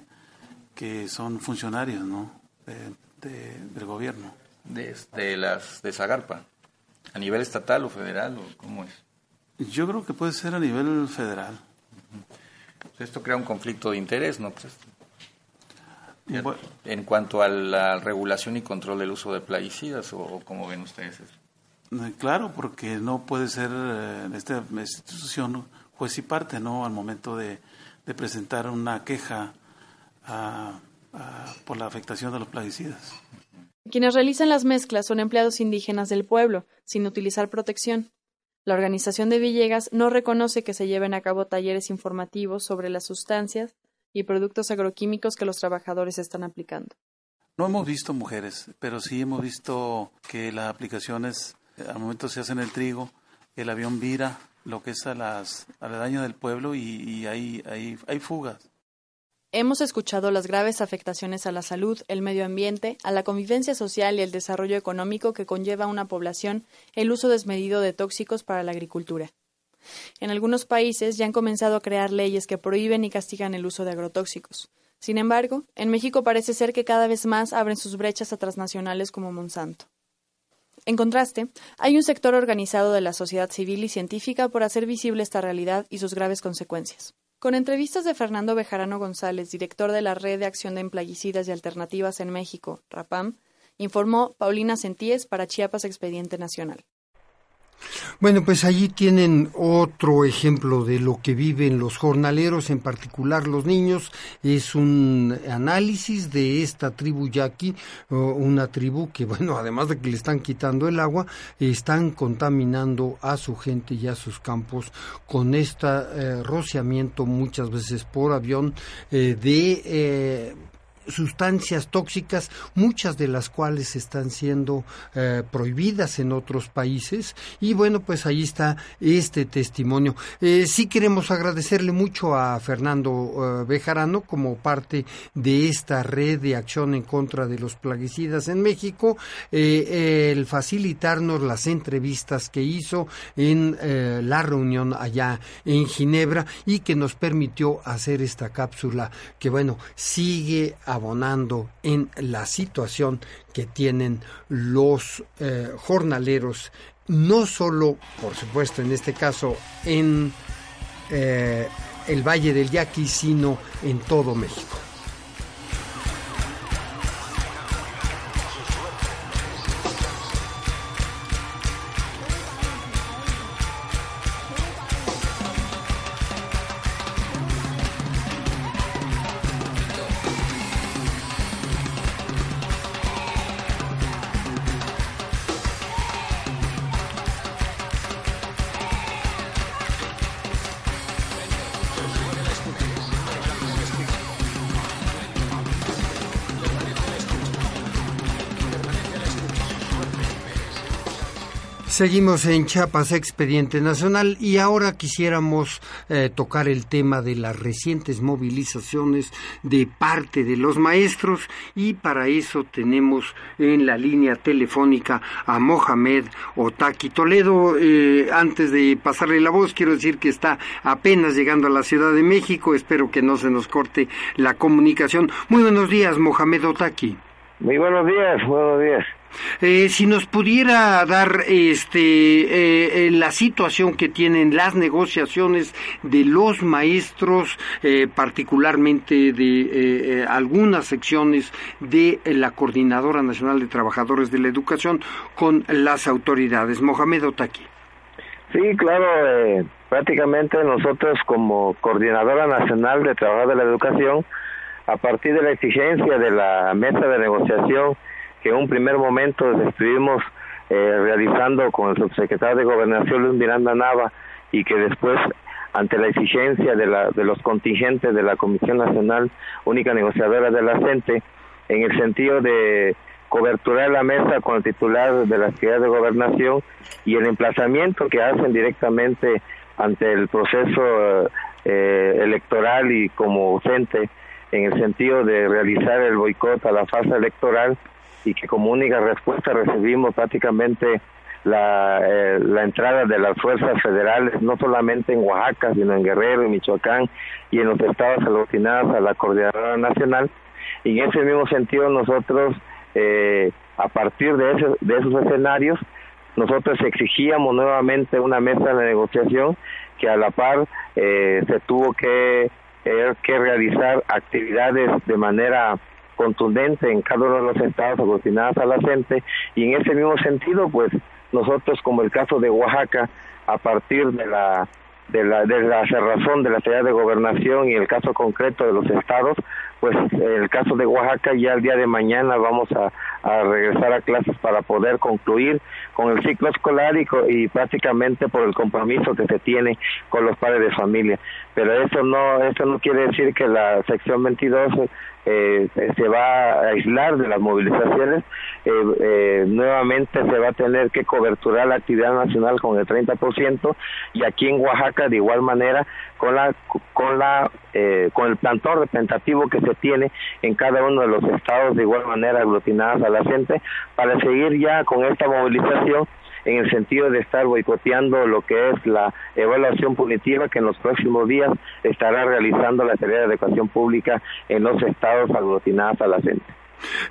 que son funcionarios ¿no? de, de, del gobierno. De, de, las de Zagarpa, a nivel estatal o federal, o cómo es? Yo creo que puede ser a nivel federal. Esto crea un conflicto de interés, ¿no? Pues, bueno, en cuanto a la regulación y control del uso de plaguicidas, o, o cómo ven ustedes eso? Claro, porque no puede ser en esta institución juez y parte, ¿no? Al momento de, de presentar una queja a, a, por la afectación de los plaguicidas. Quienes realizan las mezclas son empleados indígenas del pueblo, sin utilizar protección. La organización de Villegas no reconoce que se lleven a cabo talleres informativos sobre las sustancias y productos agroquímicos que los trabajadores están aplicando. No hemos visto mujeres, pero sí hemos visto que las aplicaciones al momento se hace en el trigo, el avión vira lo que es a las aledañas del pueblo y, y hay, hay, hay fugas. Hemos escuchado las graves afectaciones a la salud, el medio ambiente, a la convivencia social y el desarrollo económico que conlleva a una población el uso desmedido de tóxicos para la agricultura. En algunos países ya han comenzado a crear leyes que prohíben y castigan el uso de agrotóxicos. Sin embargo, en México parece ser que cada vez más abren sus brechas a transnacionales como Monsanto. En contraste, hay un sector organizado de la sociedad civil y científica por hacer visible esta realidad y sus graves consecuencias. Con entrevistas de Fernando Bejarano González, director de la Red de Acción de Plaguicidas y Alternativas en México, RAPAM, informó Paulina Sentíes para Chiapas Expediente Nacional. Bueno, pues allí tienen otro ejemplo de lo que viven los jornaleros, en particular los niños. Es un análisis de esta tribu yaqui, una tribu que, bueno, además de que le están quitando el agua, están contaminando a su gente y a sus campos con este rociamiento muchas veces por avión eh, de... Eh, sustancias tóxicas, muchas de las cuales están siendo eh, prohibidas en otros países. Y bueno, pues ahí está este testimonio. Eh, sí queremos agradecerle mucho a Fernando eh, Bejarano como parte de esta red de acción en contra de los plaguicidas en México, el facilitarnos las entrevistas que hizo en la reunión allá en Ginebra y que nos permitió hacer esta cápsula que bueno, sigue abonando en la situación que tienen los eh, jornaleros, no solo, por supuesto, en este caso, en eh, el Valle del Yaqui, sino en todo México. Seguimos en Chiapas Expediente Nacional y ahora quisiéramos eh, tocar el tema de las recientes movilizaciones de parte de los maestros y para eso tenemos en la línea telefónica a Mohamed Otaki Toledo. Eh, antes de pasarle la voz, quiero decir que está apenas llegando a la Ciudad de México. Espero que no se nos corte la comunicación. Muy buenos días, Mohamed Otaki. Muy buenos días, buenos días. Eh, si nos pudiera dar este eh, eh, la situación que tienen las negociaciones de los maestros, particularmente de algunas secciones de la Coordinadora Nacional de Trabajadores de la Educación con las autoridades. Mohamed Otaki. Sí, claro, prácticamente nosotros como Coordinadora Nacional de Trabajadores de la Educación, a partir de la exigencia de la mesa de negociación que en un primer momento estuvimos eh, realizando con el subsecretario de Gobernación Luis Miranda Nava y que después ante la exigencia de, la, de los contingentes de la Comisión Nacional Única Negociadora de la CENTE, en el sentido de coberturar la mesa con el titular de la ciudad de gobernación y el emplazamiento que hacen directamente ante el proceso eh, electoral y como CENTE en el sentido de realizar el boicot a la fase electoral y que como única respuesta recibimos prácticamente la, eh, la entrada de las fuerzas federales, no solamente en Oaxaca, sino en Guerrero, en Michoacán y en los estados aglutinados a la Coordinadora Nacional. Y en ese mismo sentido nosotros, eh, a partir de, ese, de esos escenarios, nosotros exigíamos nuevamente una mesa de negociación que a la par eh, se tuvo que, que realizar actividades de manera contundente en cada uno de los estados aglutinados a la gente y en ese mismo sentido pues nosotros como el caso de Oaxaca a partir de la de la, de la cerrazón de la ciudad de gobernación y el caso concreto de los estados, pues el caso de Oaxaca ya el día de mañana vamos a, a regresar a clases para poder concluir con el ciclo escolar y, y prácticamente por el compromiso que se tiene con los padres de familia. Pero eso no, eso no quiere decir que la sección 22 eh, se va a aislar de las movilizaciones, eh, eh, nuevamente se va a tener que coberturar la actividad nacional con el 30% y aquí en Oaxaca de igual manera con la con la eh, con el plantón representativo que se tiene en cada uno de los estados de igual manera aglutinadas a la gente para seguir ya con esta movilización en el sentido de estar boicoteando lo que es la evaluación punitiva que en los próximos días estará realizando la Secretaría de Educación Pública en los estados aglutinados a la gente.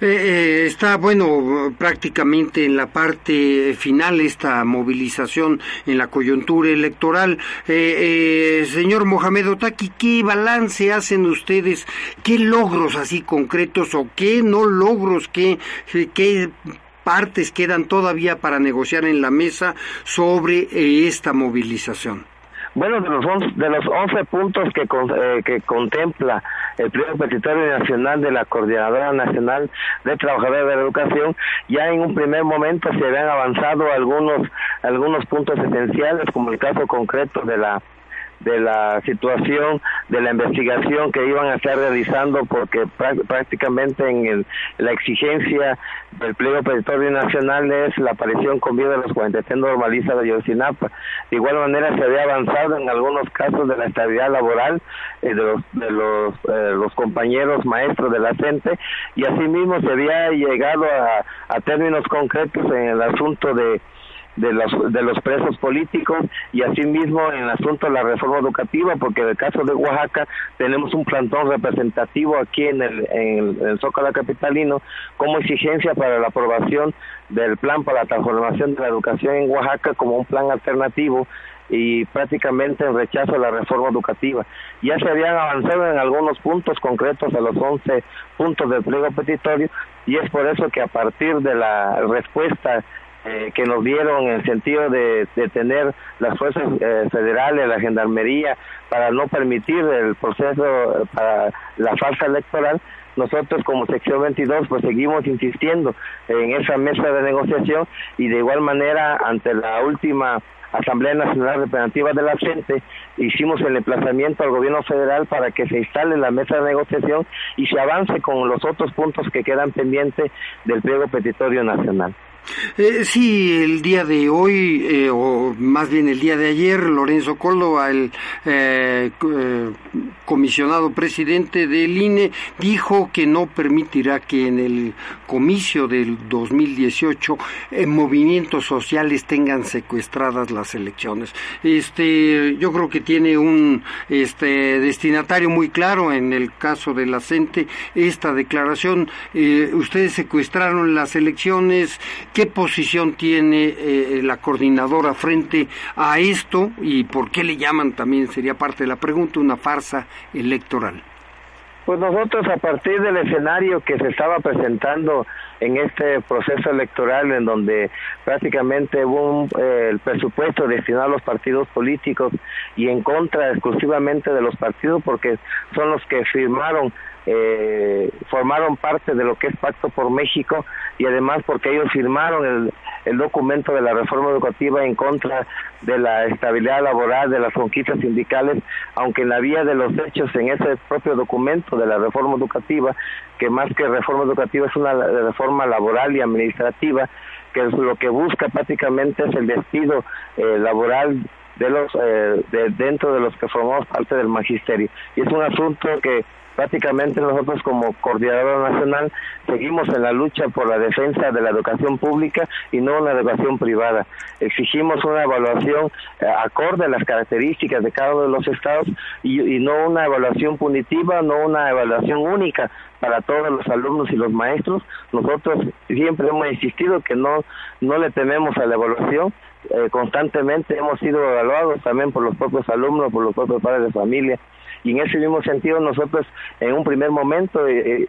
Eh, eh, está, bueno, prácticamente en la parte final esta movilización en la coyuntura electoral. Eh, señor Mohamed Otaki, ¿qué balance hacen ustedes? ¿Qué logros así concretos o qué no logros? ¿Qué, qué partes quedan todavía para negociar en la mesa sobre eh, esta movilización? Bueno, de los, de los 11 puntos que, eh, que contempla el primer petitorio nacional de la Coordinadora Nacional de Trabajadores de la Educación, ya en un primer momento se habían avanzado algunos, algunos puntos esenciales, como el caso concreto de la de la situación de la investigación que iban a estar realizando porque prácticamente en la exigencia del pliego petitorio nacional es la aparición con vida de los 43 normalistas de Yosinapa. De igual manera se había avanzado en algunos casos de la estabilidad laboral eh, de los de eh, los compañeros maestros de la CENTE y asimismo se había llegado a términos concretos en el asunto de de los, de los presos políticos y asimismo en el asunto de la reforma educativa, porque en el caso de Oaxaca tenemos un plantón representativo aquí en el, en el, Zócalo Capitalino como exigencia para la aprobación del plan para la transformación de la educación en Oaxaca como un plan alternativo y prácticamente en rechazo a la reforma educativa. Ya se habían avanzado en algunos puntos concretos a los 11 puntos del pliego petitorio y es por eso que a partir de la respuesta eh, que nos dieron en el sentido de, de tener las fuerzas eh, federales, la gendarmería, para no permitir el proceso para la falsa electoral, nosotros como sección 22 pues seguimos insistiendo en esa mesa de negociación y de igual manera ante la última Asamblea Nacional Representativa de la gente, hicimos el emplazamiento al gobierno federal para que se instale la mesa de negociación y se avance con los otros puntos que quedan pendientes del pliego petitorio nacional. Eh, sí, el día de hoy, eh, o más bien el día de ayer, Lorenzo Córdoba, el eh, comisionado presidente del INE, dijo que no permitirá que en el comicio del 2018 movimientos sociales tengan secuestradas las elecciones. Este, yo creo que tiene un este, destinatario muy claro en el caso de la CENTE esta declaración. ustedes secuestraron las elecciones. ¿Qué posición tiene eh, la coordinadora frente a esto y por qué le llaman también, sería parte de la pregunta, una farsa electoral? Pues nosotros a partir del escenario que se estaba presentando en este proceso electoral en donde prácticamente hubo eh, el presupuesto destinado a los partidos políticos y en contra exclusivamente de los partidos porque son los que firmaron eh, formaron parte de lo que es Pacto por México y además porque ellos firmaron el, el documento de la reforma educativa en contra de la estabilidad laboral, de las conquistas sindicales, aunque en la vía de los hechos, en ese propio documento de la reforma educativa, que más que reforma educativa es una reforma laboral y administrativa, que es lo que busca prácticamente es el despido eh, laboral de los eh, de, dentro de los que formamos parte del magisterio. Y es un asunto que prácticamente nosotros como coordinadora nacional seguimos en la lucha por la defensa de la educación pública y no una educación privada. Exigimos una evaluación eh, acorde a las características de cada uno de los estados y, no una evaluación punitiva, no una evaluación única para todos los alumnos y los maestros. Nosotros siempre hemos insistido que no, no le tememos a la evaluación, eh, constantemente hemos sido evaluados también por los propios alumnos, por los propios padres de familia, y en ese mismo sentido nosotros en un primer momento eh, eh,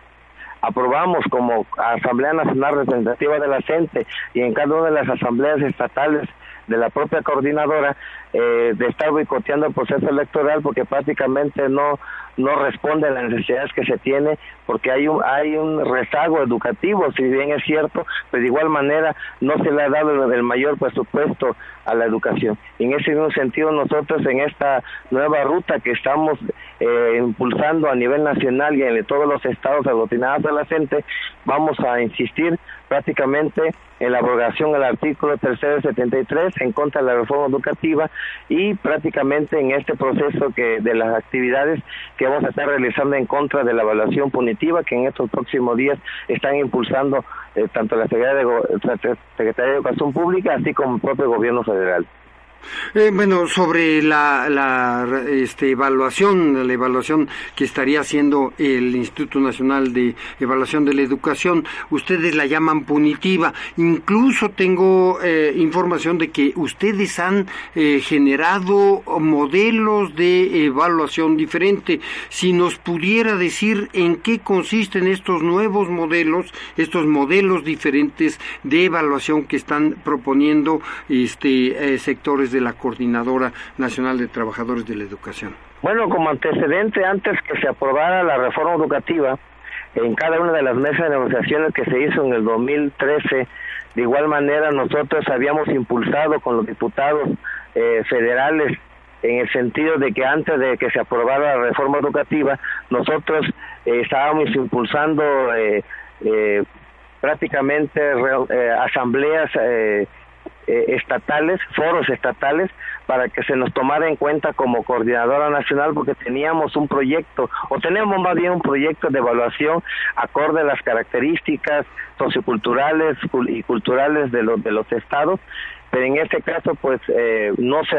aprobamos como Asamblea Nacional Representativa de la gente y en cada una de las asambleas estatales de la propia coordinadora eh, de estar boicoteando el proceso electoral porque prácticamente no no responde a las necesidades que se tiene porque hay un hay un rezago educativo si bien es cierto pero de igual manera no se le ha dado el mayor presupuesto a la educación. En ese mismo sentido nosotros en esta nueva ruta que estamos eh, impulsando a nivel nacional y en todos los estados aglutinados de la gente vamos a insistir prácticamente en la abrogación del artículo 373 en contra de la reforma educativa y prácticamente en este proceso que de las actividades que vamos a estar realizando en contra de la evaluación punitiva que en estos próximos días están impulsando eh, tanto la Secretaría de, Secretaría de Educación Pública así como el propio gobierno federal. Eh, bueno, sobre la, este, evaluación, la evaluación que estaría haciendo el Instituto Nacional de Evaluación de la Educación, ustedes la llaman punitiva. Incluso tengo eh, información de que ustedes han eh, generado modelos de evaluación diferente. Si nos pudiera decir en qué consisten estos nuevos modelos, estos modelos diferentes de evaluación que están proponiendo este, sectores de la Coordinadora Nacional de Trabajadores de la Educación? Bueno, como antecedente, antes que se aprobara la reforma educativa, en cada una de las mesas de negociaciones que se hizo en el 2013, de igual manera nosotros habíamos impulsado con los diputados eh, federales en el sentido de que antes de que se aprobara la reforma educativa, nosotros eh, estábamos impulsando eh, prácticamente asambleas eh, estatales, foros estatales, para que se nos tomara en cuenta como coordinadora nacional, porque teníamos un proyecto, o tenemos más bien un proyecto de evaluación acorde a las características socioculturales y culturales de, los de los estados, pero en este caso pues eh, no, se,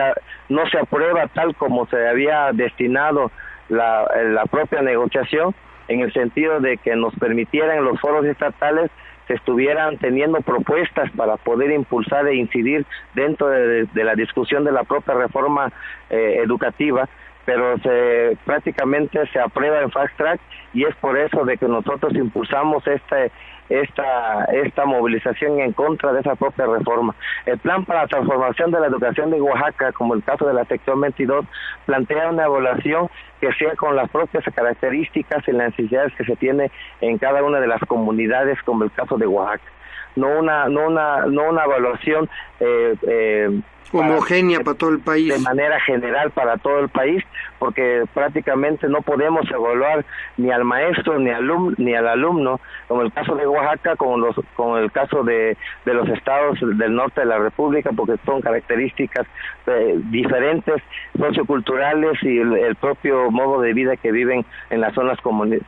no se aprueba tal como se había destinado la, la propia negociación, en el sentido de que nos permitieran los foros estatales se estuvieran teniendo propuestas para poder impulsar e incidir dentro de, la discusión de la propia reforma eh, educativa pero se prácticamente se aprueba en fast track y es por eso de que nosotros impulsamos este esta esta movilización en contra de esa propia reforma. El plan para la transformación de la educación de Oaxaca, como el caso de la sección 22, plantea una evaluación que sea con las propias características y las necesidades que se tiene en cada una de las comunidades, como el caso de Oaxaca. No una no una no una evaluación eh, eh, homogénea para, todo el país. De manera general para todo el país, porque prácticamente no podemos evaluar ni al maestro ni al, ni al alumno, como el caso de Oaxaca, como, los, como el caso de, de los estados del norte de la República, porque son características eh, diferentes socioculturales y el, propio modo de vida que viven en las zonas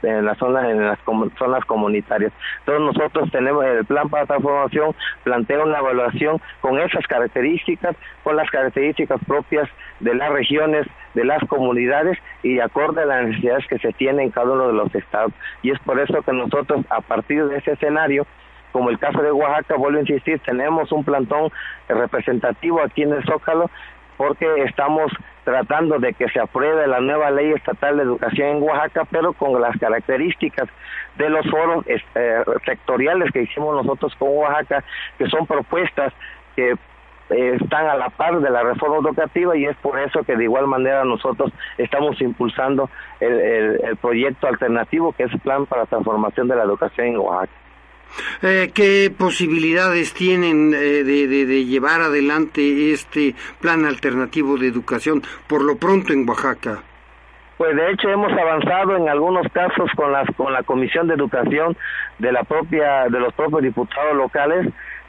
en las zonas en las zonas comunitarias. Entonces nosotros tenemos el plan para transformación plantea una evaluación con esas características, con las características propias de las regiones, de las comunidades y acorde a las necesidades que se tienen en cada uno de los estados. Y es por eso que nosotros, a partir de ese escenario, como el caso de Oaxaca, vuelvo a insistir, tenemos un plantón representativo aquí en el Zócalo porque estamos tratando de que se apruebe la nueva ley estatal de educación en Oaxaca, pero con las características de los foros eh, sectoriales que hicimos nosotros con Oaxaca, que son propuestas que eh, están a la par de la reforma educativa y es por eso que de igual manera nosotros estamos impulsando el, el proyecto alternativo que es el Plan para la Transformación de la Educación en Oaxaca. Eh, ¿Qué posibilidades tienen eh, de, llevar adelante este plan alternativo de educación por lo pronto en Oaxaca? Pues de hecho hemos avanzado en algunos casos con las con la Comisión de Educación de la propia de los propios diputados locales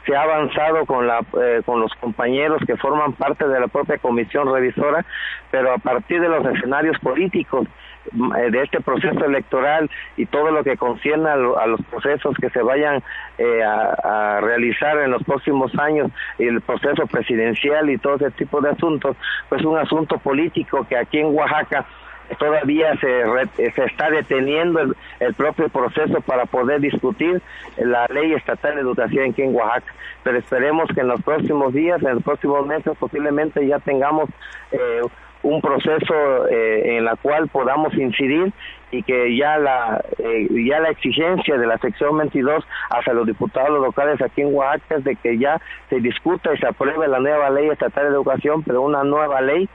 se ha avanzado con la eh, con los compañeros que forman parte de la propia comisión revisora, pero a partir de los escenarios políticos eh, de este proceso electoral y todo lo que concierne a, los procesos que se vayan eh, a, realizar en los próximos años, el proceso presidencial y todo ese tipo de asuntos, pues un asunto político que aquí en Oaxaca todavía se, se está deteniendo el, el, propio proceso para poder discutir la ley estatal de educación aquí en Oaxaca. Pero esperemos que en los próximos días, en los próximos meses, posiblemente ya tengamos eh, un proceso eh, en la cual podamos incidir y que ya la eh, ya la exigencia de la sección 22 hacia los diputados locales aquí en Oaxaca es de que ya se discuta y se apruebe la nueva ley estatal de educación, pero una nueva ley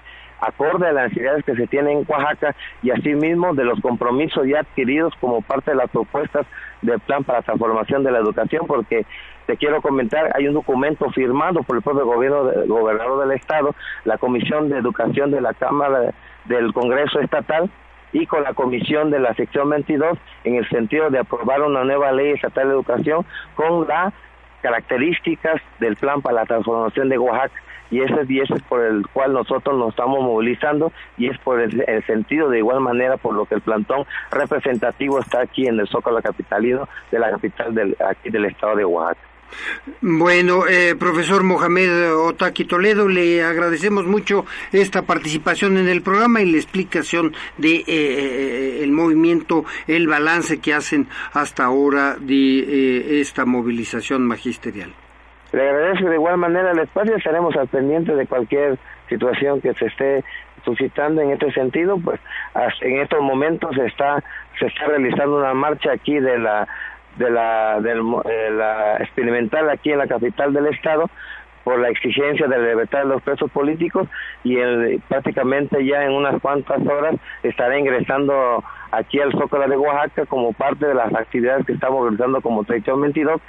acorde a las necesidades que se tienen en Oaxaca y asimismo de los compromisos ya adquiridos como parte de las propuestas del plan para la transformación de la educación, porque te quiero comentar, hay un documento firmado por el propio gobierno gobernador del estado, la Comisión de Educación de la Cámara del Congreso Estatal y con la comisión de la sección 22 en el sentido de aprobar una nueva ley estatal de educación con las características del plan para la transformación de Oaxaca y ese, y ese es por el cual nosotros nos estamos movilizando y es por el, sentido de igual manera por lo que el plantón representativo está aquí en el Zócalo capitalino de la capital del, aquí del estado de Oaxaca. Bueno, eh, profesor Mohamed Otaki Toledo, le agradecemos mucho esta participación en el programa y la explicación de eh, eh, el movimiento, el balance que hacen hasta ahora de esta movilización magisterial. Le agradezco. De igual manera el espacio, estaremos al pendiente de cualquier situación que se esté suscitando en este sentido, pues en estos momentos se está se está realizando una marcha aquí de la de la, de la experimental aquí en la capital del estado por la exigencia de la libertad de los presos políticos y el, prácticamente ya en unas cuantas horas estará ingresando aquí al Zócalo de Oaxaca como parte de las actividades que estamos realizando como Sección 22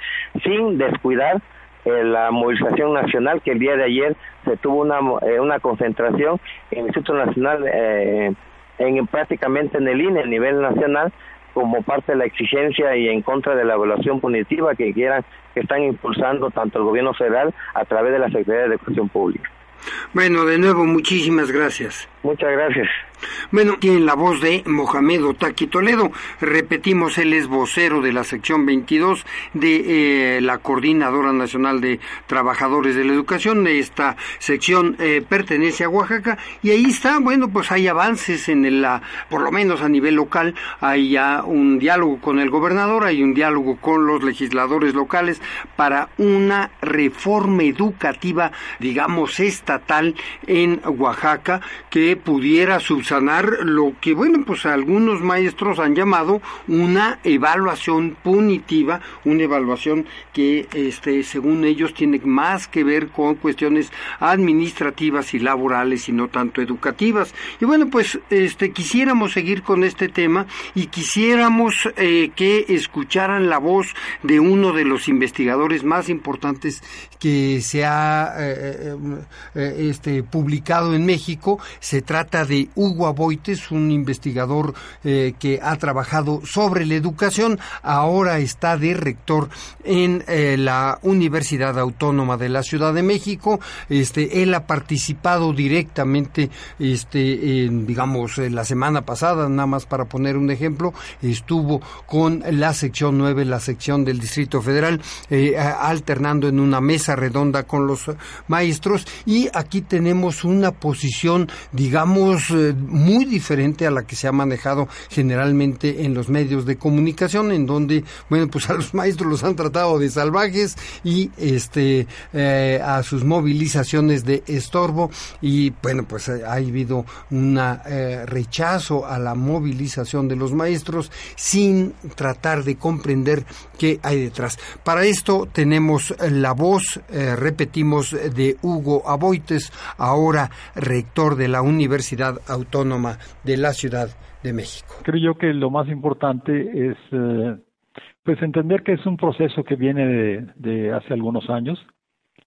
sin descuidar la movilización nacional que el día de ayer se tuvo una, eh, una concentración en el Instituto Nacional eh, en prácticamente en el INE a nivel nacional como parte de la exigencia y en contra de la evaluación punitiva que quieran que están impulsando tanto el gobierno federal a través de la Secretaría de Educación Pública. Bueno, de nuevo, muchísimas gracias. Muchas gracias. Bueno, tienen la voz de Mohamed Otaki Toledo. Repetimos, él es vocero de la sección 22 de eh, la Coordinadora Nacional de Trabajadores de la Educación. Esta sección eh, pertenece a Oaxaca y ahí está, bueno, pues hay avances en la, por lo menos a nivel local, hay ya un diálogo con el gobernador, hay un diálogo con los legisladores locales para una reforma educativa, digamos, estatal en Oaxaca que pudiera subsanar lo que, bueno, pues algunos maestros han llamado una evaluación punitiva, una evaluación que, este, según ellos, tiene más que ver con cuestiones administrativas y laborales y no tanto educativas. Y bueno, pues, este, quisiéramos seguir con este tema y quisiéramos eh, que escucharan la voz de uno de los investigadores más importantes que se ha eh, eh, este, publicado en México. Se trata de Hugo Aboites, un investigador eh, que ha trabajado sobre la educación. Ahora está de rector en la Universidad Autónoma de la Ciudad de México. Este, él ha participado directamente, este, en, digamos, la semana pasada, nada más para poner un ejemplo, estuvo con la sección 9, la sección del Distrito Federal, alternando en una mesa redonda con los maestros y aquí tenemos una posición, digamos, eh, muy diferente a la que se ha manejado generalmente en los medios de comunicación, en donde, bueno, pues a los maestros los han tratado de salvajes y este eh, a sus movilizaciones de estorbo y bueno, pues ha habido un eh, rechazo a la movilización de los maestros sin tratar de comprender qué hay detrás. Para esto tenemos la voz, repetimos, de Hugo Aboites, ahora rector de la Universidad Autónoma de la Ciudad de México. Creo yo que lo más importante es eh, pues entender que es un proceso que viene de, de, hace algunos años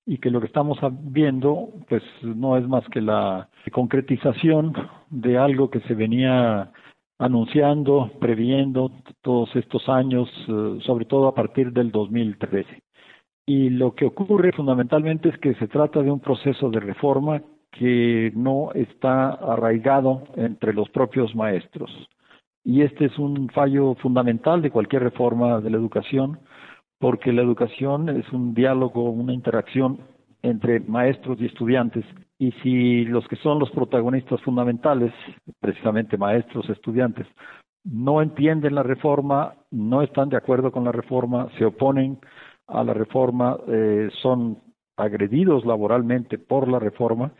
y que lo que estamos viendo pues no es más que la concretización de algo que se venía anunciando, previendo todos estos años, eh, sobre todo a partir del 2013. Y lo que ocurre fundamentalmente es que se trata de un proceso de reforma que no está arraigado entre los propios maestros. Y este es un fallo fundamental de cualquier reforma de la educación, porque la educación es un diálogo, una interacción entre maestros y estudiantes. Y si los que son los protagonistas fundamentales, precisamente maestros, estudiantes, no entienden la reforma, no están de acuerdo con la reforma, se oponen, a la reforma eh, son agredidos laboralmente por la reforma,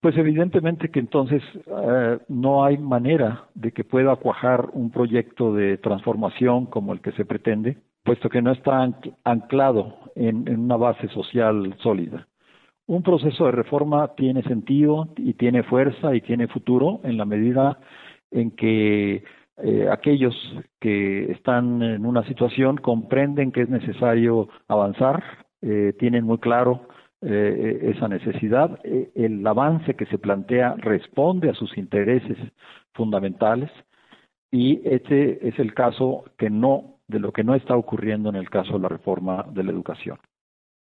pues evidentemente que entonces eh, no hay manera de que pueda cuajar un proyecto de transformación como el que se pretende, puesto que no está anclado en, una base social sólida. Un proceso de reforma tiene sentido y tiene fuerza y tiene futuro en la medida en que eh, aquellos que están en una situación comprenden que es necesario avanzar, eh, tienen muy claro eh, esa necesidad, el avance que se plantea responde a sus intereses fundamentales y este es el caso que no de lo que no está ocurriendo en el caso de la reforma de la educación.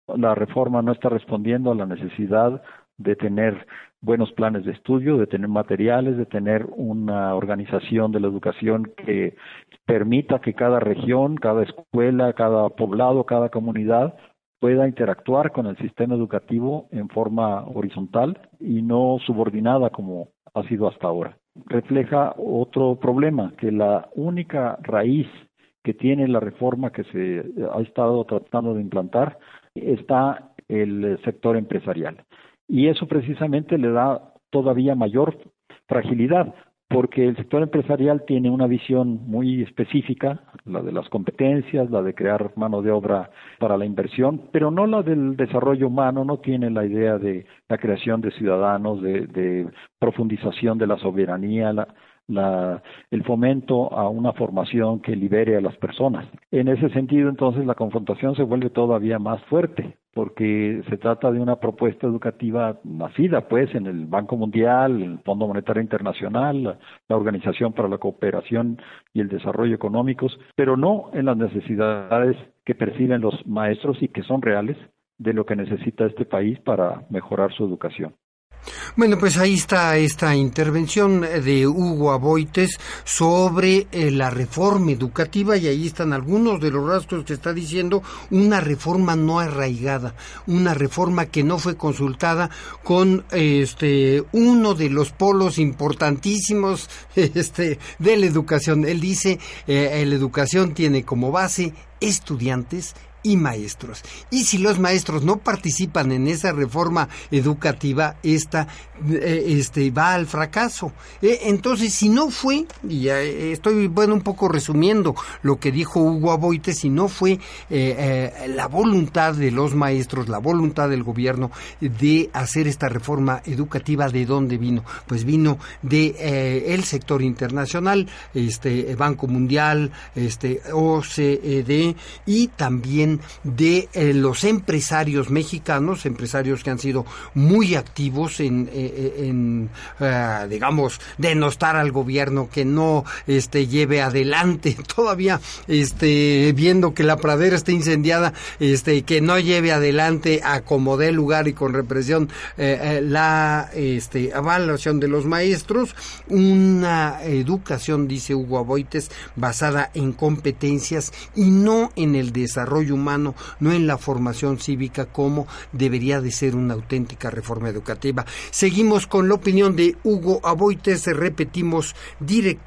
La reforma no está respondiendo a la necesidad de tener buenos planes de estudio, de tener materiales, de tener una organización de la educación que permita que cada región, cada escuela, cada poblado, cada comunidad pueda interactuar con el sistema educativo en forma horizontal y no subordinada como ha sido hasta ahora. Refleja otro problema, que la única raíz que tiene la reforma que se ha estado tratando de implantar está el sector empresarial y eso precisamente le da todavía mayor fragilidad porque el sector empresarial tiene una visión muy específica, la de las competencias, la de crear mano de obra para la inversión, pero no la del desarrollo humano, no tiene la idea de la creación de ciudadanos, de, de profundización de la soberanía, la, la, el fomento a una formación que libere a las personas. En ese sentido, entonces, la confrontación se vuelve todavía más fuerte, porque se trata de una propuesta educativa nacida, pues, en el Banco Mundial, el Fondo Monetario Internacional, la, la Organización para la Cooperación y el Desarrollo Económicos, pero no en las necesidades que perciben los maestros y que son reales de lo que necesita este país para mejorar su educación. Bueno, pues ahí está esta intervención de Hugo Aboites sobre eh, la reforma educativa y ahí están algunos de los rastros que está diciendo una reforma no arraigada, una reforma que no fue consultada con este uno de los polos importantísimos este de la educación. Él dice, eh, la educación tiene como base estudiantes y maestros. Y si los maestros no participan en esa reforma educativa, esta eh, este, va al fracaso. Eh, entonces, si no fue, y estoy bueno un poco resumiendo lo que dijo Hugo Aboite, si no fue la voluntad de los maestros, la voluntad del gobierno de hacer esta reforma educativa, ¿de dónde vino? Pues vino de el sector internacional, este Banco Mundial, este OCDE y también de eh, los empresarios mexicanos, empresarios que han sido muy activos en, eh, en uh, digamos, denostar al gobierno que no este, lleve adelante, todavía este, viendo que la pradera está incendiada, este, que no lleve adelante a como dé lugar y con represión la este, evaluación de los maestros, una educación, dice Hugo Aboites, basada en competencias y no en el desarrollo humano, no en la formación cívica como debería de ser una auténtica reforma educativa. Seguimos con la opinión de Hugo Aboites, repetimos,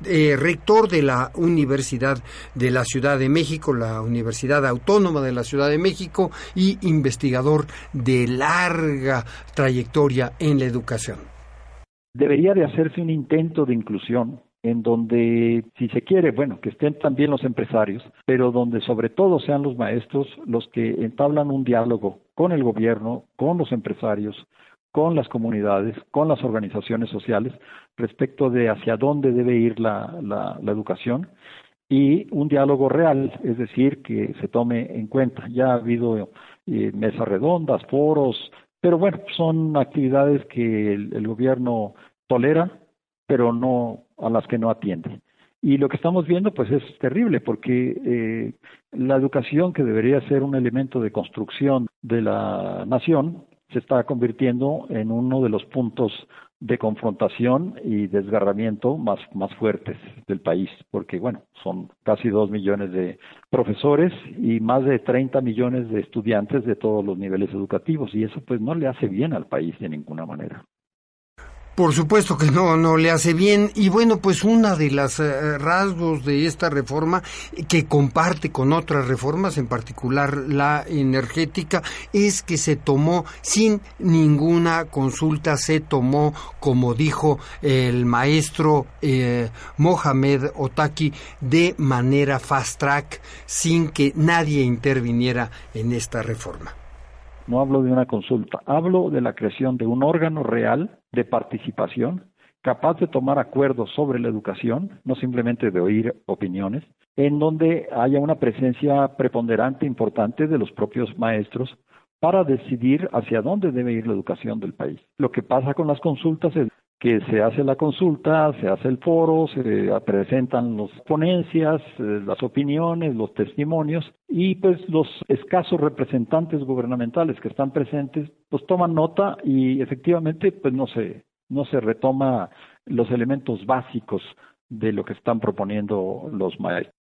eh, rector de la Universidad de la Ciudad de México, la Universidad Autónoma de la Ciudad de México y investigador de larga trayectoria en la educación. Debería de hacerse un intento de inclusión en donde, si se quiere, bueno, que estén también los empresarios, pero donde sobre todo sean los maestros los que entablan un diálogo con el gobierno, con los empresarios, con las comunidades, con las organizaciones sociales, respecto de hacia dónde debe ir la, la, educación y un diálogo real, es decir, que se tome en cuenta. Ya ha habido eh, mesas redondas, foros, pero bueno, son actividades que el gobierno tolera, pero no a las que no atiende. Y lo que estamos viendo pues es terrible porque eh, la educación que debería ser un elemento de construcción de la nación se está convirtiendo en uno de los puntos de confrontación y desgarramiento más, más fuertes del país, porque bueno, son casi dos millones de profesores y más de 30 millones de estudiantes de todos los niveles educativos, y eso pues no le hace bien al país de ninguna manera. Por supuesto que no, no le hace bien. Y bueno, pues una de las eh, rasgos de esta reforma que comparte con otras reformas, en particular la energética, es que se tomó sin ninguna consulta, se tomó, como dijo el maestro eh, Mohamed Otaki, de manera fast track, sin que nadie interviniera en esta reforma. No hablo de una consulta, hablo de la creación de un órgano real de participación capaz de tomar acuerdos sobre la educación, no simplemente de oír opiniones, en donde haya una presencia preponderante, importante de los propios maestros para decidir hacia dónde debe ir la educación del país. Lo que pasa con las consultas es que se hace la consulta, se hace el foro, se presentan las ponencias, eh, las opiniones, los testimonios y pues los escasos representantes gubernamentales que están presentes pues toman nota y efectivamente pues no se no se retoma los elementos básicos de lo que están proponiendo los maestros.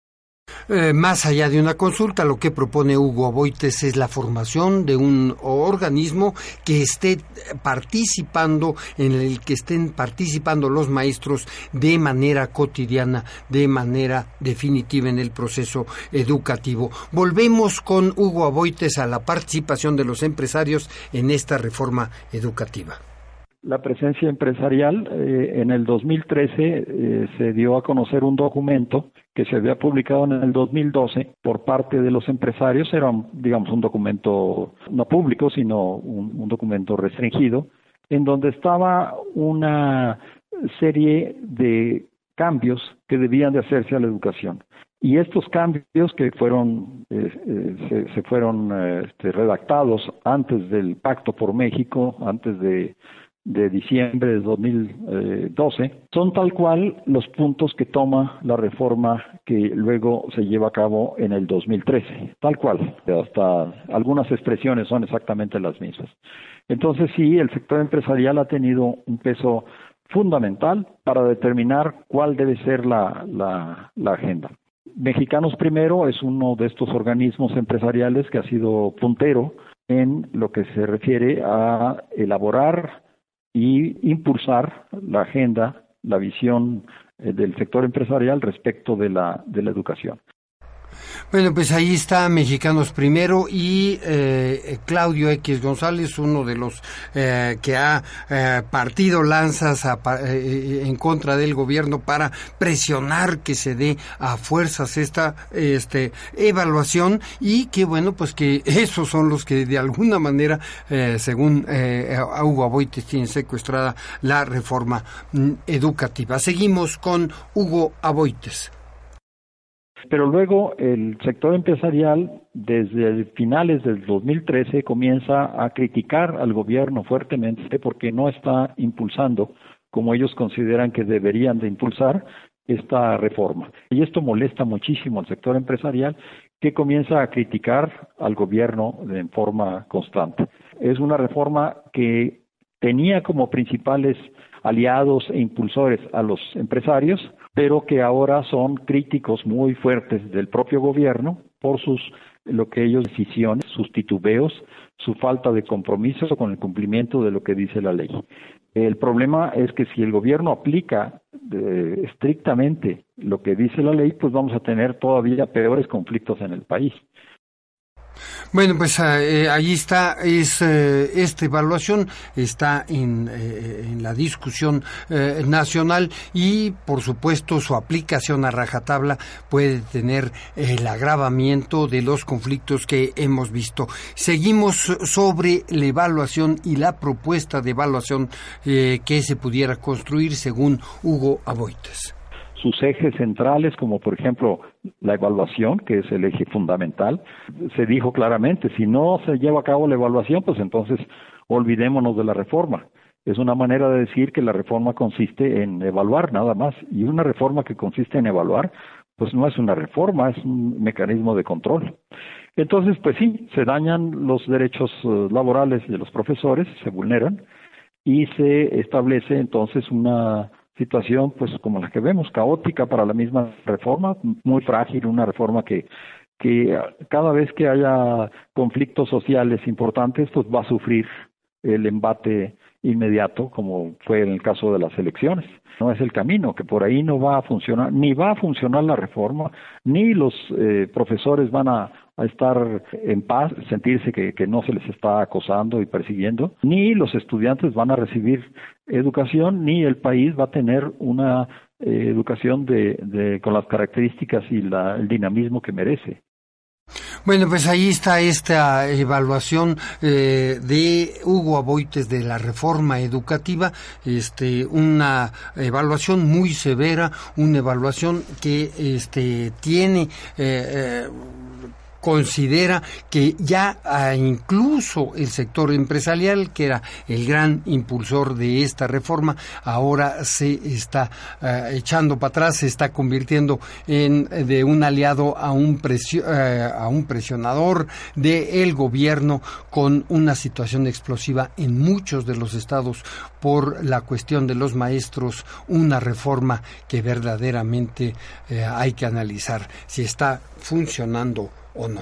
Eh, más allá de una consulta, lo que propone Hugo Aboites es la formación de un organismo que esté participando, en el que estén participando los maestros de manera cotidiana, de manera definitiva en el proceso educativo. Volvemos con Hugo Aboites a la participación de los empresarios en esta reforma educativa la presencia empresarial. Eh, en el 2013 eh, se dio a conocer un documento que se había publicado en el 2012 por parte de los empresarios. Era, digamos, un documento no público, sino un, documento restringido, en donde estaba una serie de cambios que debían de hacerse a la educación. Y estos cambios que fueron eh, se, fueron este, redactados antes del Pacto por México, antes de de diciembre de 2012, son tal cual los puntos que toma la reforma que luego se lleva a cabo en el 2013, tal cual, hasta algunas expresiones son exactamente las mismas. Entonces sí, el sector empresarial ha tenido un peso fundamental para determinar cuál debe ser la, la agenda. Mexicanos Primero es uno de estos organismos empresariales que ha sido puntero en lo que se refiere a elaborar y impulsar la agenda, la visión eh, del sector empresarial respecto de la, de la educación. Bueno, pues ahí está Mexicanos Primero y eh, Claudio X González, uno de los eh, que ha eh, partido lanzas en contra del gobierno para presionar que se dé a fuerzas esta este, evaluación y que bueno, pues que esos son los que de alguna manera, según Hugo Aboites, tienen secuestrada la reforma mm, educativa. Seguimos con Hugo Aboites. Pero luego el sector empresarial, desde finales del 2013, comienza a criticar al gobierno fuertemente porque no está impulsando, como ellos consideran que deberían de impulsar, esta reforma. Y esto molesta muchísimo al sector empresarial que comienza a criticar al gobierno en forma constante. Es una reforma que tenía como principales aliados e impulsores a los empresarios, pero que ahora son críticos muy fuertes del propio gobierno por sus lo que ellos decisiones, sus titubeos, su falta de compromiso con el cumplimiento de lo que dice la ley. El problema es que si el gobierno aplica eh, estrictamente lo que dice la ley, pues vamos a tener todavía peores conflictos en el país. Bueno, pues eh, ahí está, es, eh, esta evaluación está en, eh, en la discusión nacional y, por supuesto, su aplicación a rajatabla puede tener el agravamiento de los conflictos que hemos visto. Seguimos sobre la evaluación y la propuesta de evaluación que se pudiera construir según Hugo Aboites sus ejes centrales, como por ejemplo la evaluación, que es el eje fundamental, se dijo claramente, si no se lleva a cabo la evaluación, pues entonces olvidémonos de la reforma. Es una manera de decir que la reforma consiste en evaluar nada más, y una reforma que consiste en evaluar, pues no es una reforma, es un mecanismo de control. Entonces, pues sí, se dañan los derechos eh, laborales de los profesores, se vulneran, y se establece entonces una situación pues como la que vemos, caótica para la misma reforma, muy frágil, una reforma que, que cada vez que haya conflictos sociales importantes pues va a sufrir el embate inmediato como fue en el caso de las elecciones. No es el camino, que por ahí no va a funcionar, ni va a funcionar la reforma, ni los eh, profesores van a a estar en paz, sentirse que, que, no se les está acosando y persiguiendo, ni los estudiantes van a recibir educación, ni el país va a tener una eh, educación de, de, con las características y la, el dinamismo que merece. Bueno, pues ahí está esta evaluación eh, de Hugo Aboites de la reforma educativa, este, una evaluación muy severa, una evaluación que este, tiene eh, eh considera que ya ah, incluso el sector empresarial, que era el gran impulsor de esta reforma, ahora se está ah, echando para atrás, se está convirtiendo en de un aliado a un, eh, a un presionador del gobierno con una situación explosiva en muchos de los estados por la cuestión de los maestros, una reforma que verdaderamente eh, hay que analizar si está funcionando o no.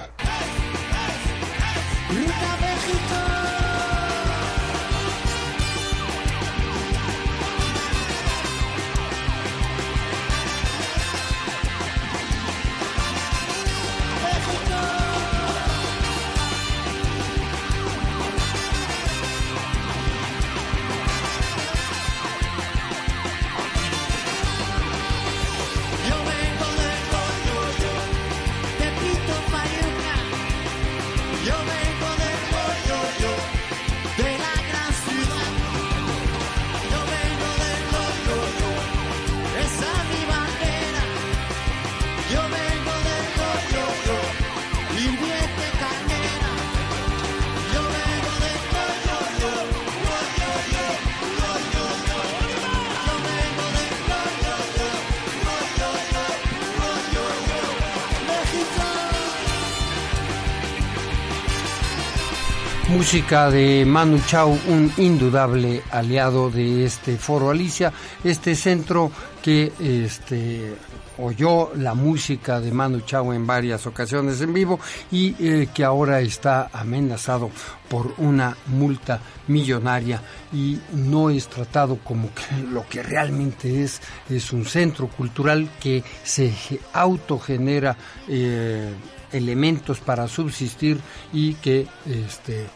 Música de Manu Chao, un indudable aliado de este foro Alicia, este centro que este oyó la música de Manu Chao en varias ocasiones en vivo y eh, que ahora está amenazado por una multa millonaria y no es tratado como lo que realmente es, es un centro cultural que se autogenera eh, elementos para subsistir y que este,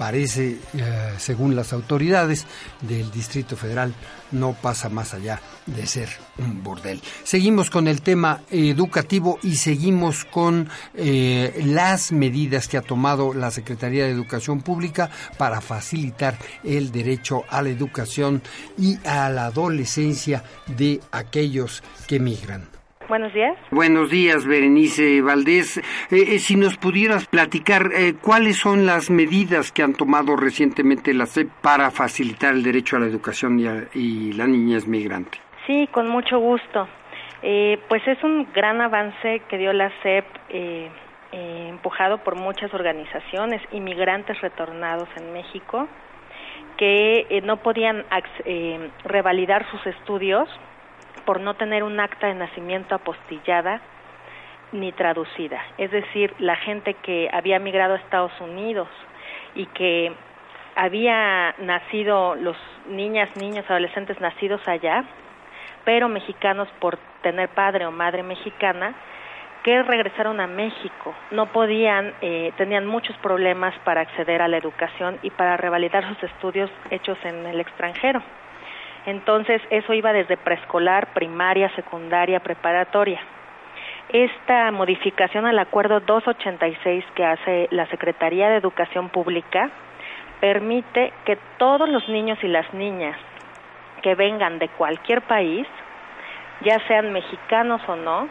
parece, eh, según las autoridades del Distrito Federal, no pasa más allá de ser un bordel. Seguimos con el tema educativo y seguimos con eh, las medidas que ha tomado la Secretaría de Educación Pública para facilitar el derecho a la educación y a la adolescencia de aquellos que migran. Buenos días. Buenos días, Berenice Valdés. Eh, eh, si nos pudieras platicar eh, cuáles son las medidas que han tomado recientemente la SEP para facilitar el derecho a la educación y, la niñez migrante. Sí, con mucho gusto. pues es un gran avance que dio la SEP, empujado por muchas organizaciones, inmigrantes retornados en México, que no podían revalidar sus estudios por no tener un acta de nacimiento apostillada ni traducida. Es decir, la gente que había migrado a Estados Unidos y que había nacido, los niñas, niños, adolescentes nacidos allá, pero mexicanos por tener padre o madre mexicana, que regresaron a México. No podían, eh, tenían muchos problemas para acceder a la educación y para revalidar sus estudios hechos en el extranjero. Entonces, eso iba desde preescolar, primaria, secundaria, preparatoria. Esta modificación al acuerdo 286 que hace la Secretaría de Educación Pública permite que todos los niños y las niñas que vengan de cualquier país, ya sean mexicanos o no,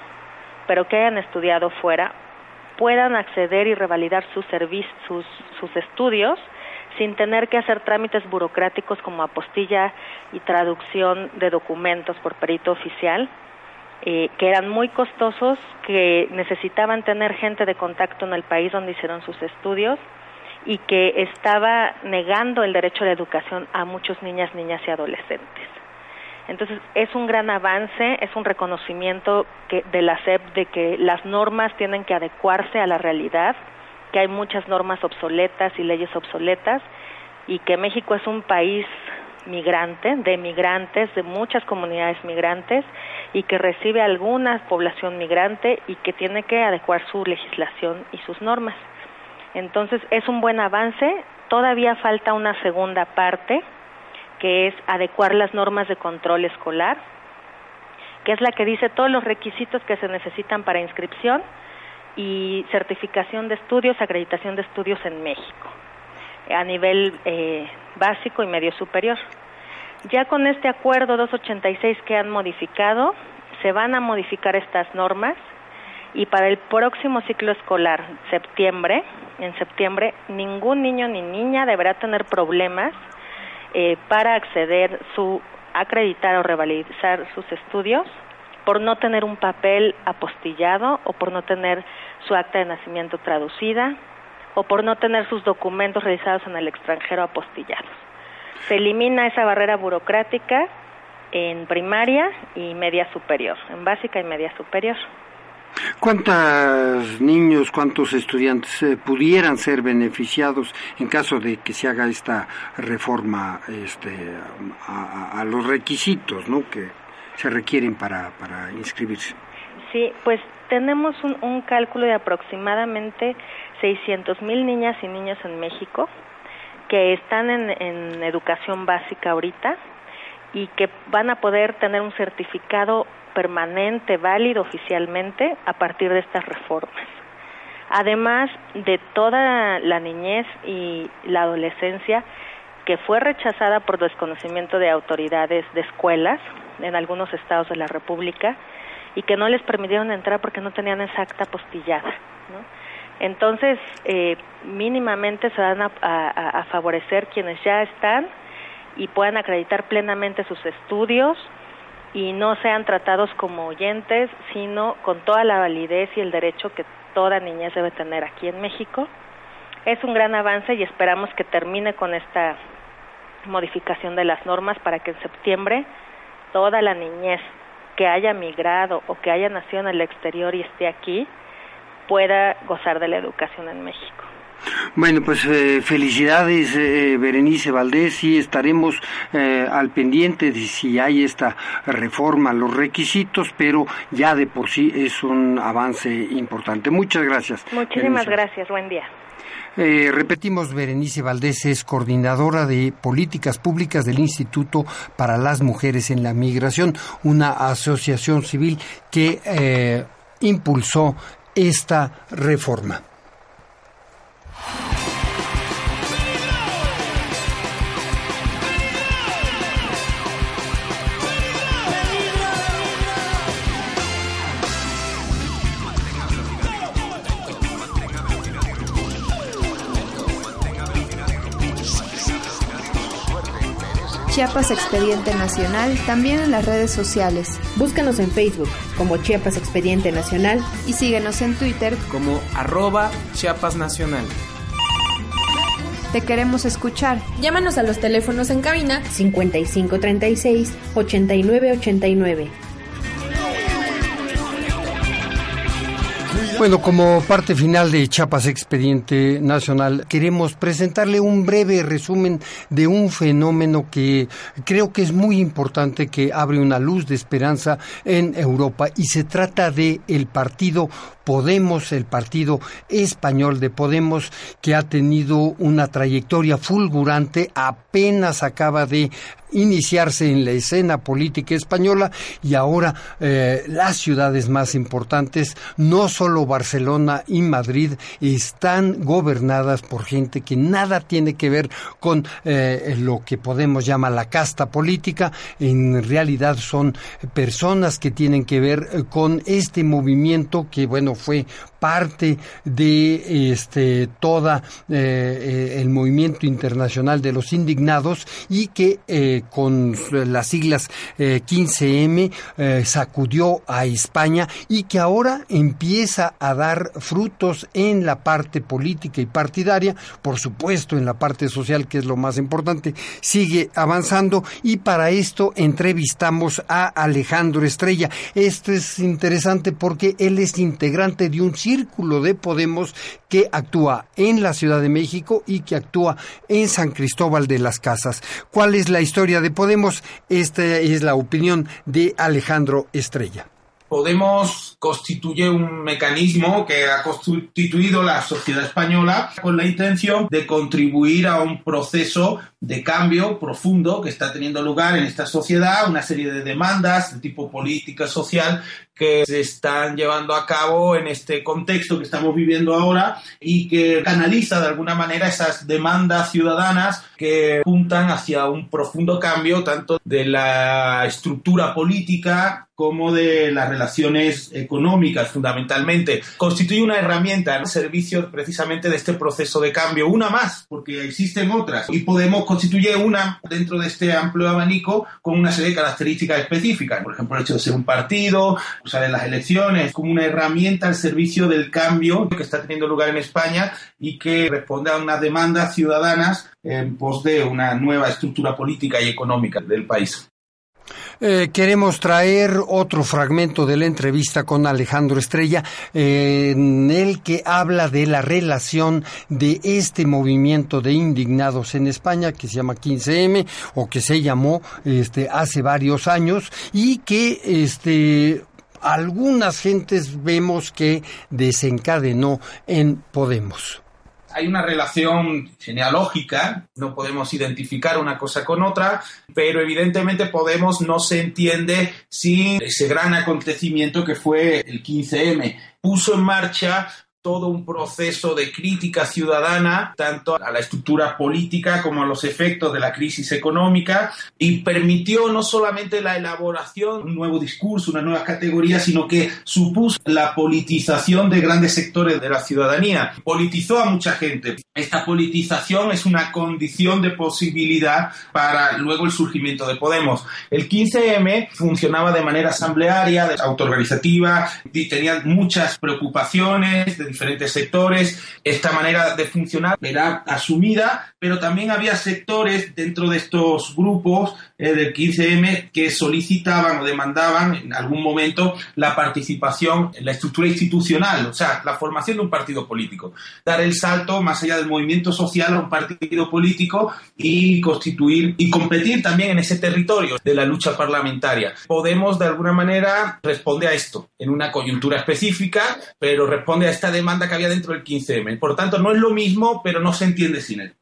pero que hayan estudiado fuera, puedan acceder y revalidar sus, sus, sus estudios sin tener que hacer trámites burocráticos como apostilla y traducción de documentos por perito oficial, eh, que eran muy costosos, que necesitaban tener gente de contacto en el país donde hicieron sus estudios y que estaba negando el derecho a la educación a muchos niñas, niñas y adolescentes. Entonces, es un gran avance, es un reconocimiento que, de la SEP de que las normas tienen que adecuarse a la realidad que hay muchas normas obsoletas y leyes obsoletas y que México es un país migrante, de migrantes, de muchas comunidades migrantes y que recibe alguna población migrante y que tiene que adecuar su legislación y sus normas. Entonces es un buen avance, todavía falta una segunda parte que es adecuar las normas de control escolar, que es la que dice todos los requisitos que se necesitan para inscripción, y certificación de estudios, acreditación de estudios en México, a nivel eh, básico y medio superior. Ya con este acuerdo 286 que han modificado, se van a modificar estas normas y para el próximo ciclo escolar, septiembre, en septiembre, ningún niño ni niña deberá tener problemas eh, para acceder su acreditar o revalidar sus estudios por no tener un papel apostillado o por no tener su acta de nacimiento traducida o por no tener sus documentos realizados en el extranjero apostillados. Se elimina esa barrera burocrática en primaria y media superior, en básica y media superior. ¿Cuántos niños, cuántos estudiantes eh, pudieran ser beneficiados en caso de que se haga esta reforma este, a, a los requisitos ¿no? que se requieren para, para inscribirse? Sí, pues tenemos un, un cálculo de aproximadamente 600 mil niñas y niños en México que están en, en educación básica ahorita y que van a poder tener un certificado permanente, válido oficialmente a partir de estas reformas. Además de toda la niñez y la adolescencia que fue rechazada por desconocimiento de autoridades de escuelas en algunos estados de la República, y que no les permitieron entrar porque no tenían esa acta postillada. Entonces, eh, mínimamente se van a, favorecer quienes ya están y puedan acreditar plenamente sus estudios y no sean tratados como oyentes, sino con toda la validez y el derecho que toda niñez debe tener aquí en México. Es un gran avance y esperamos que termine con esta modificación de las normas para que en septiembre toda la niñez que haya migrado o que haya nacido en el exterior y esté aquí pueda gozar de la educación en México. Bueno, pues eh, felicidades eh, Berenice Valdés y estaremos eh, al pendiente de si hay esta reforma, los requisitos, pero ya de por sí es un avance importante. Muchas gracias. Muchísimas gracias, buen día. Repetimos, Berenice Valdés es coordinadora de políticas públicas del Instituto para las Mujeres en la Migración, una asociación civil que impulsó esta reforma. Chiapas Expediente Nacional, también en las redes sociales. Búscanos en Facebook como Chiapas Expediente Nacional y síguenos en Twitter como arroba Chiapas Nacional. Te queremos escuchar. Llámanos a los teléfonos en cabina 5536 8989. Bueno, como parte final de Chiapas Expediente Nacional, queremos presentarle un breve resumen de un fenómeno que creo que es muy importante que abre una luz de esperanza en Europa y se trata de el partido Podemos, el partido español de Podemos, que ha tenido una trayectoria fulgurante, apenas acaba de iniciarse en la escena política española y ahora eh, las ciudades más importantes, no solo Barcelona y Madrid, están gobernadas por gente que nada tiene que ver con eh, lo que Podemos llamar la casta política, en realidad son personas que tienen que ver eh, con este movimiento que, bueno, fue parte de este toda el movimiento internacional de los indignados y que con las siglas 15M sacudió a España y que ahora empieza a dar frutos en la parte política y partidaria, por supuesto en la parte social que es lo más importante, sigue avanzando y para esto entrevistamos a Alejandro Estrella. Esto es interesante porque él es integrante de un círculo de Podemos que actúa en la Ciudad de México y que actúa en San Cristóbal de las Casas. ¿Cuál es la historia de Podemos? Esta es la opinión de Alejandro Estrella. Podemos constituye un mecanismo que ha constituido la sociedad española con la intención de contribuir a un proceso de cambio profundo que está teniendo lugar en esta sociedad, una serie de demandas de tipo política, social, que se están llevando a cabo en este contexto que estamos viviendo ahora y que canaliza de alguna manera esas demandas ciudadanas que apuntan hacia un profundo cambio tanto de la estructura política como de las relaciones económicas fundamentalmente. Constituye una herramienta al servicio precisamente de este proceso de cambio, una más, porque existen otras, y Podemos constituye una dentro de este amplio abanico con una serie de características específicas, por ejemplo el hecho de ser un partido, las elecciones como una herramienta al servicio del cambio que está teniendo lugar en España y que responde a unas demandas ciudadanas en pos de una nueva estructura política y económica del país. Eh, queremos traer otro fragmento de la entrevista con Alejandro Estrella, en el que habla de la relación de este movimiento de indignados en España, que se llama 15M, o que se llamó este, hace varios años, y que este, algunas gentes vemos que desencadenó en Podemos hay una relación genealógica, no podemos identificar una cosa con otra, pero evidentemente Podemos no se entiende sin ese gran acontecimiento que fue el 15M. Puso en marcha todo un proceso de crítica ciudadana, tanto a la estructura política como a los efectos de la crisis económica, y permitió no solamente la elaboración de un nuevo discurso, una nueva categoría, sino que supuso la politización de grandes sectores de la ciudadanía. Politizó a mucha gente. Esta politización es una condición de posibilidad para luego el surgimiento de Podemos. El 15M funcionaba de manera asamblearia, autoorganizativa, y tenía muchas preocupaciones, diferentes sectores. Esta manera de funcionar era asumida, pero también había sectores dentro de estos grupos eh, del 15M que solicitaban o demandaban en algún momento la participación en la estructura institucional, o sea, la formación de un partido político. Dar el salto más allá del movimiento social a un partido político y constituir y competir también en ese territorio de la lucha parlamentaria. Podemos de alguna manera responde a esto en una coyuntura específica, pero responde a esta demanda que había dentro del 15M. Por tanto, no es lo mismo, pero no se entiende sin él.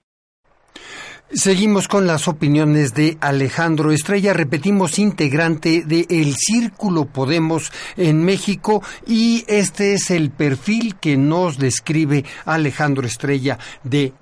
Seguimos con las opiniones de Alejandro Estrella, repetimos, integrante de El Círculo Podemos en México y este es el perfil que nos describe Alejandro Estrella de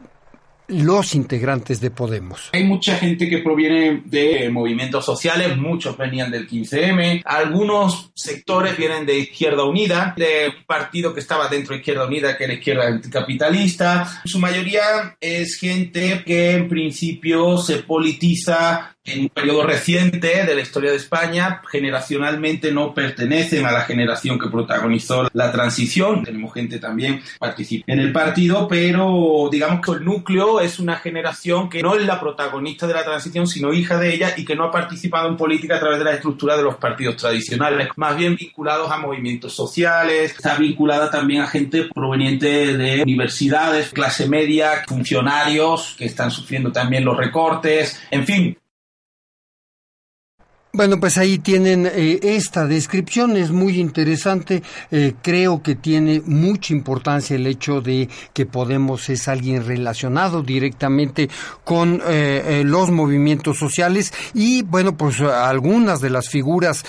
los integrantes de Podemos. Hay mucha gente que proviene de movimientos sociales, muchos venían del 15M, algunos sectores vienen de Izquierda Unida, de un partido que estaba dentro de Izquierda Unida, que era Izquierda Anticapitalista. Su mayoría es gente que en principio se politiza en un periodo reciente de la historia de España, generacionalmente no pertenecen a la generación que protagonizó la transición. Tenemos gente también participa en el partido, pero digamos que el núcleo es una generación que no es la protagonista de la transición, sino hija de ella y que no ha participado en política a través de la estructura de los partidos tradicionales, más bien vinculados a movimientos sociales, está vinculada también a gente proveniente de universidades, clase media, funcionarios que están sufriendo también los recortes, en fin, bueno, pues ahí tienen eh, esta descripción, es muy interesante, eh, creo que tiene mucha importancia el hecho de que Podemos es alguien relacionado directamente con eh, los movimientos sociales. Y bueno, pues algunas de las figuras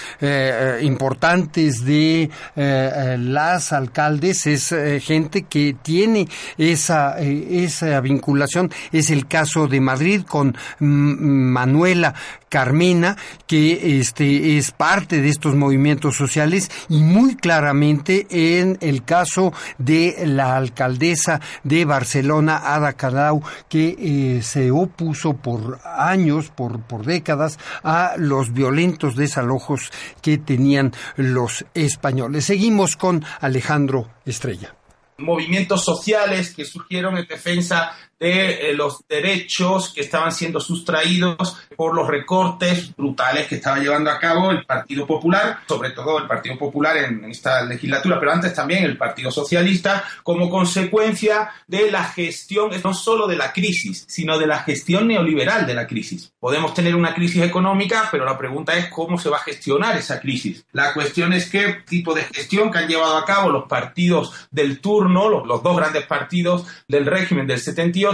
importantes de las alcaldes es gente que tiene esa, esa vinculación, es el caso de Madrid con Manuela Carmena, que este, es parte de estos movimientos sociales y muy claramente en el caso de la alcaldesa de Barcelona, Ada Colau, que eh, se opuso por años, por, por décadas, a los violentos desalojos que tenían los españoles. Seguimos con Alejandro Estrella movimientos sociales que surgieron en defensa de eh, los derechos que estaban siendo sustraídos por los recortes brutales que estaba llevando a cabo el Partido Popular, sobre todo el Partido Popular en esta legislatura, pero antes también el Partido Socialista, como consecuencia de la gestión, no solo de la crisis, sino de la gestión neoliberal de la crisis. Podemos tener una crisis económica, pero la pregunta es cómo se va a gestionar esa crisis. La cuestión es qué tipo de gestión que han llevado a cabo los partidos del turno, los, los dos grandes partidos del régimen del 78,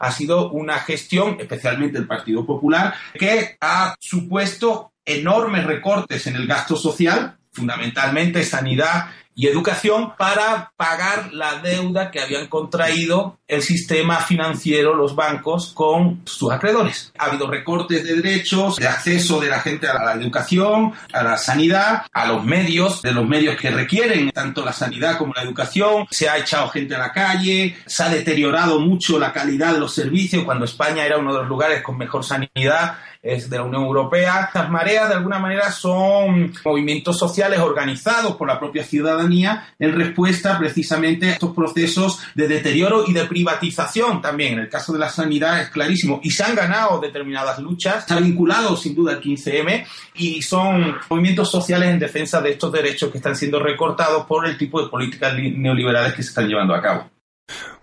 ha sido una gestión, especialmente el Partido Popular, que ha supuesto enormes recortes en el gasto social, fundamentalmente sanidad y educación para pagar la deuda que habían contraído el sistema financiero, los bancos, con sus acreedores. Ha habido recortes de derechos, de acceso de la gente a la educación, a la sanidad, a los medios, de los medios que requieren tanto la sanidad como la educación. Se ha echado gente a la calle, se ha deteriorado mucho la calidad de los servicios cuando España era uno de los lugares con mejor sanidad es de la Unión Europea. Las mareas, de alguna manera, son movimientos sociales organizados por la propia ciudadanía en respuesta precisamente a estos procesos de deterioro y de privatización también. En el caso de la sanidad es clarísimo. Y se han ganado determinadas luchas, está vinculado sin duda al 15M y son movimientos sociales en defensa de estos derechos que están siendo recortados por el tipo de políticas neoliberales que se están llevando a cabo.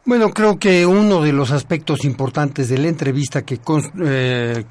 Bueno, creo que uno de los aspectos importantes de la entrevista que eh,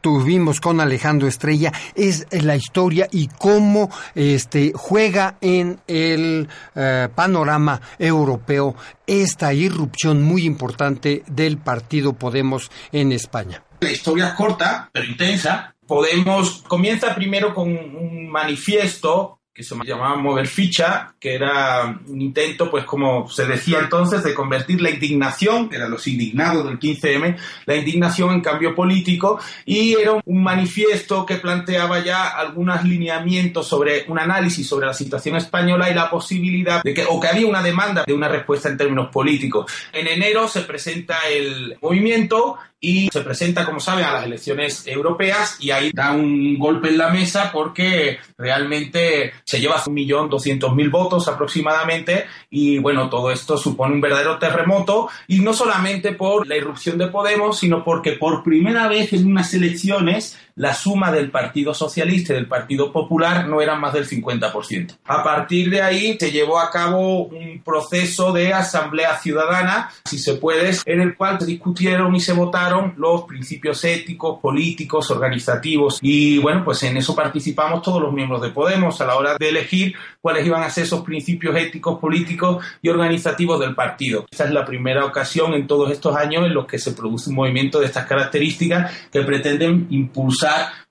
tuvimos con Alejandro Estrella es la historia y cómo este juega en el eh, panorama europeo esta irrupción muy importante del partido Podemos en España. La historia es corta, pero intensa. Podemos comienza primero con un manifiesto que se llamaba Mover Ficha, que era un intento, pues como se decía entonces, de convertir la indignación, que eran los indignados del 15M, la indignación en cambio político, y era un manifiesto que planteaba ya algunos lineamientos sobre un análisis sobre la situación española y la posibilidad de que, o que había una demanda de una respuesta en términos políticos. En enero se presenta el movimiento y se presenta, como saben, a las elecciones europeas y ahí da un golpe en la mesa porque realmente se lleva un millón doscientos mil votos aproximadamente y bueno, todo esto supone un verdadero terremoto y no solamente por la irrupción de Podemos, sino porque por primera vez en unas elecciones la suma del Partido Socialista y del Partido Popular no era más del 50%. A partir de ahí se llevó a cabo un proceso de asamblea ciudadana, si se puede, en el cual se discutieron y se votaron los principios éticos, políticos, organizativos y bueno, pues en eso participamos todos los miembros de Podemos a la hora de elegir cuáles iban a ser esos principios éticos, políticos y organizativos del partido. Esta es la primera ocasión en todos estos años en los que se produce un movimiento de estas características que pretenden impulsar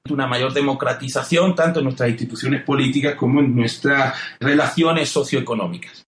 una mayor democratización tanto en nuestras instituciones políticas como en nuestras relaciones socioeconómicas.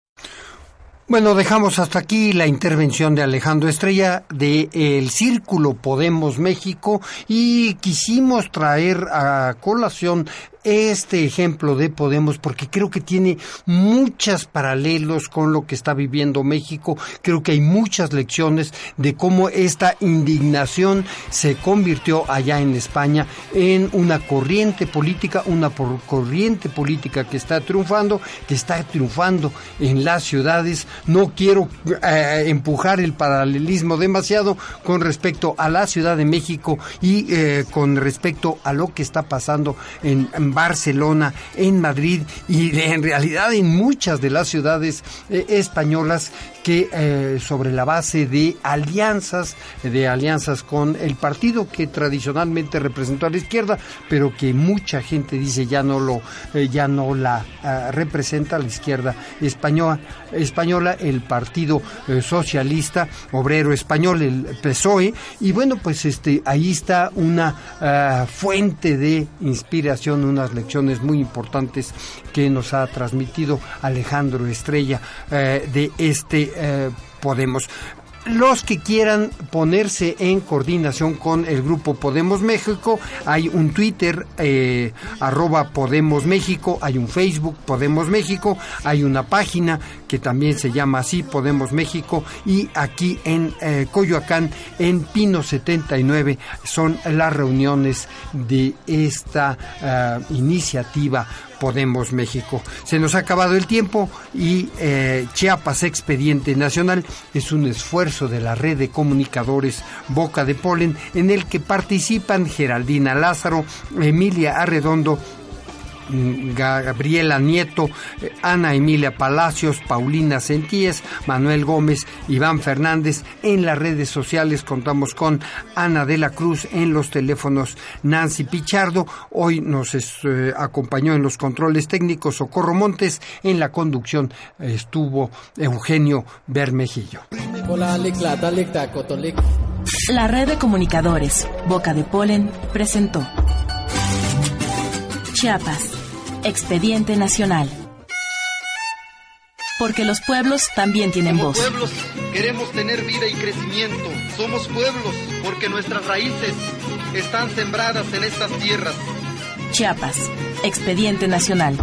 Bueno, dejamos hasta aquí la intervención de Alejandro Estrella de El Círculo Podemos México y quisimos traer a colación este ejemplo de Podemos porque creo que tiene muchos paralelos con lo que está viviendo México. Creo que hay muchas lecciones de cómo esta indignación se convirtió allá en España en una corriente política, una corriente política que está triunfando, que está triunfando en las ciudades. No quiero eh, empujar el paralelismo demasiado con respecto a la Ciudad de México y eh, con respecto a lo que está pasando en Barcelona, en Madrid y en realidad en muchas de las ciudades eh, españolas que eh, sobre la base de alianzas, de alianzas con el partido que tradicionalmente representó a la izquierda, pero que mucha gente dice ya no lo, eh, ya no la representa a la izquierda española, española el Partido Socialista Obrero Español, el PSOE, y bueno pues este ahí está una fuente de inspiración, una lecciones muy importantes que nos ha transmitido Alejandro Estrella eh, de este eh, Podemos. Los que quieran ponerse en coordinación con el grupo Podemos México, hay un Twitter, eh, arroba Podemos México, hay un Facebook Podemos México, hay una página que también se llama así Podemos México y aquí en eh, Coyoacán, en Pino 79, son las reuniones de esta eh, iniciativa Podemos México. Se nos ha acabado el tiempo y eh, Chiapas Expediente Nacional es un esfuerzo de la red de comunicadores Boca de Polen en el que participan Geraldina Lázaro, Emilia Arredondo, Gabriela Nieto, Ana Emilia Palacios, Paulina Sentíes, Manuel Gómez, Iván Fernández. En las redes sociales contamos con Ana de la Cruz en los teléfonos Nancy Pichardo. Hoy nos eh, acompañó en los controles técnicos Socorro Montes. En la conducción estuvo Eugenio Bermejillo. La red de comunicadores Boca de Polen presentó. Chiapas, Expediente Nacional. Porque los pueblos también tienen Como voz. pueblos queremos tener vida y crecimiento. Somos pueblos porque nuestras raíces están sembradas en estas tierras. Chiapas, Expediente Nacional.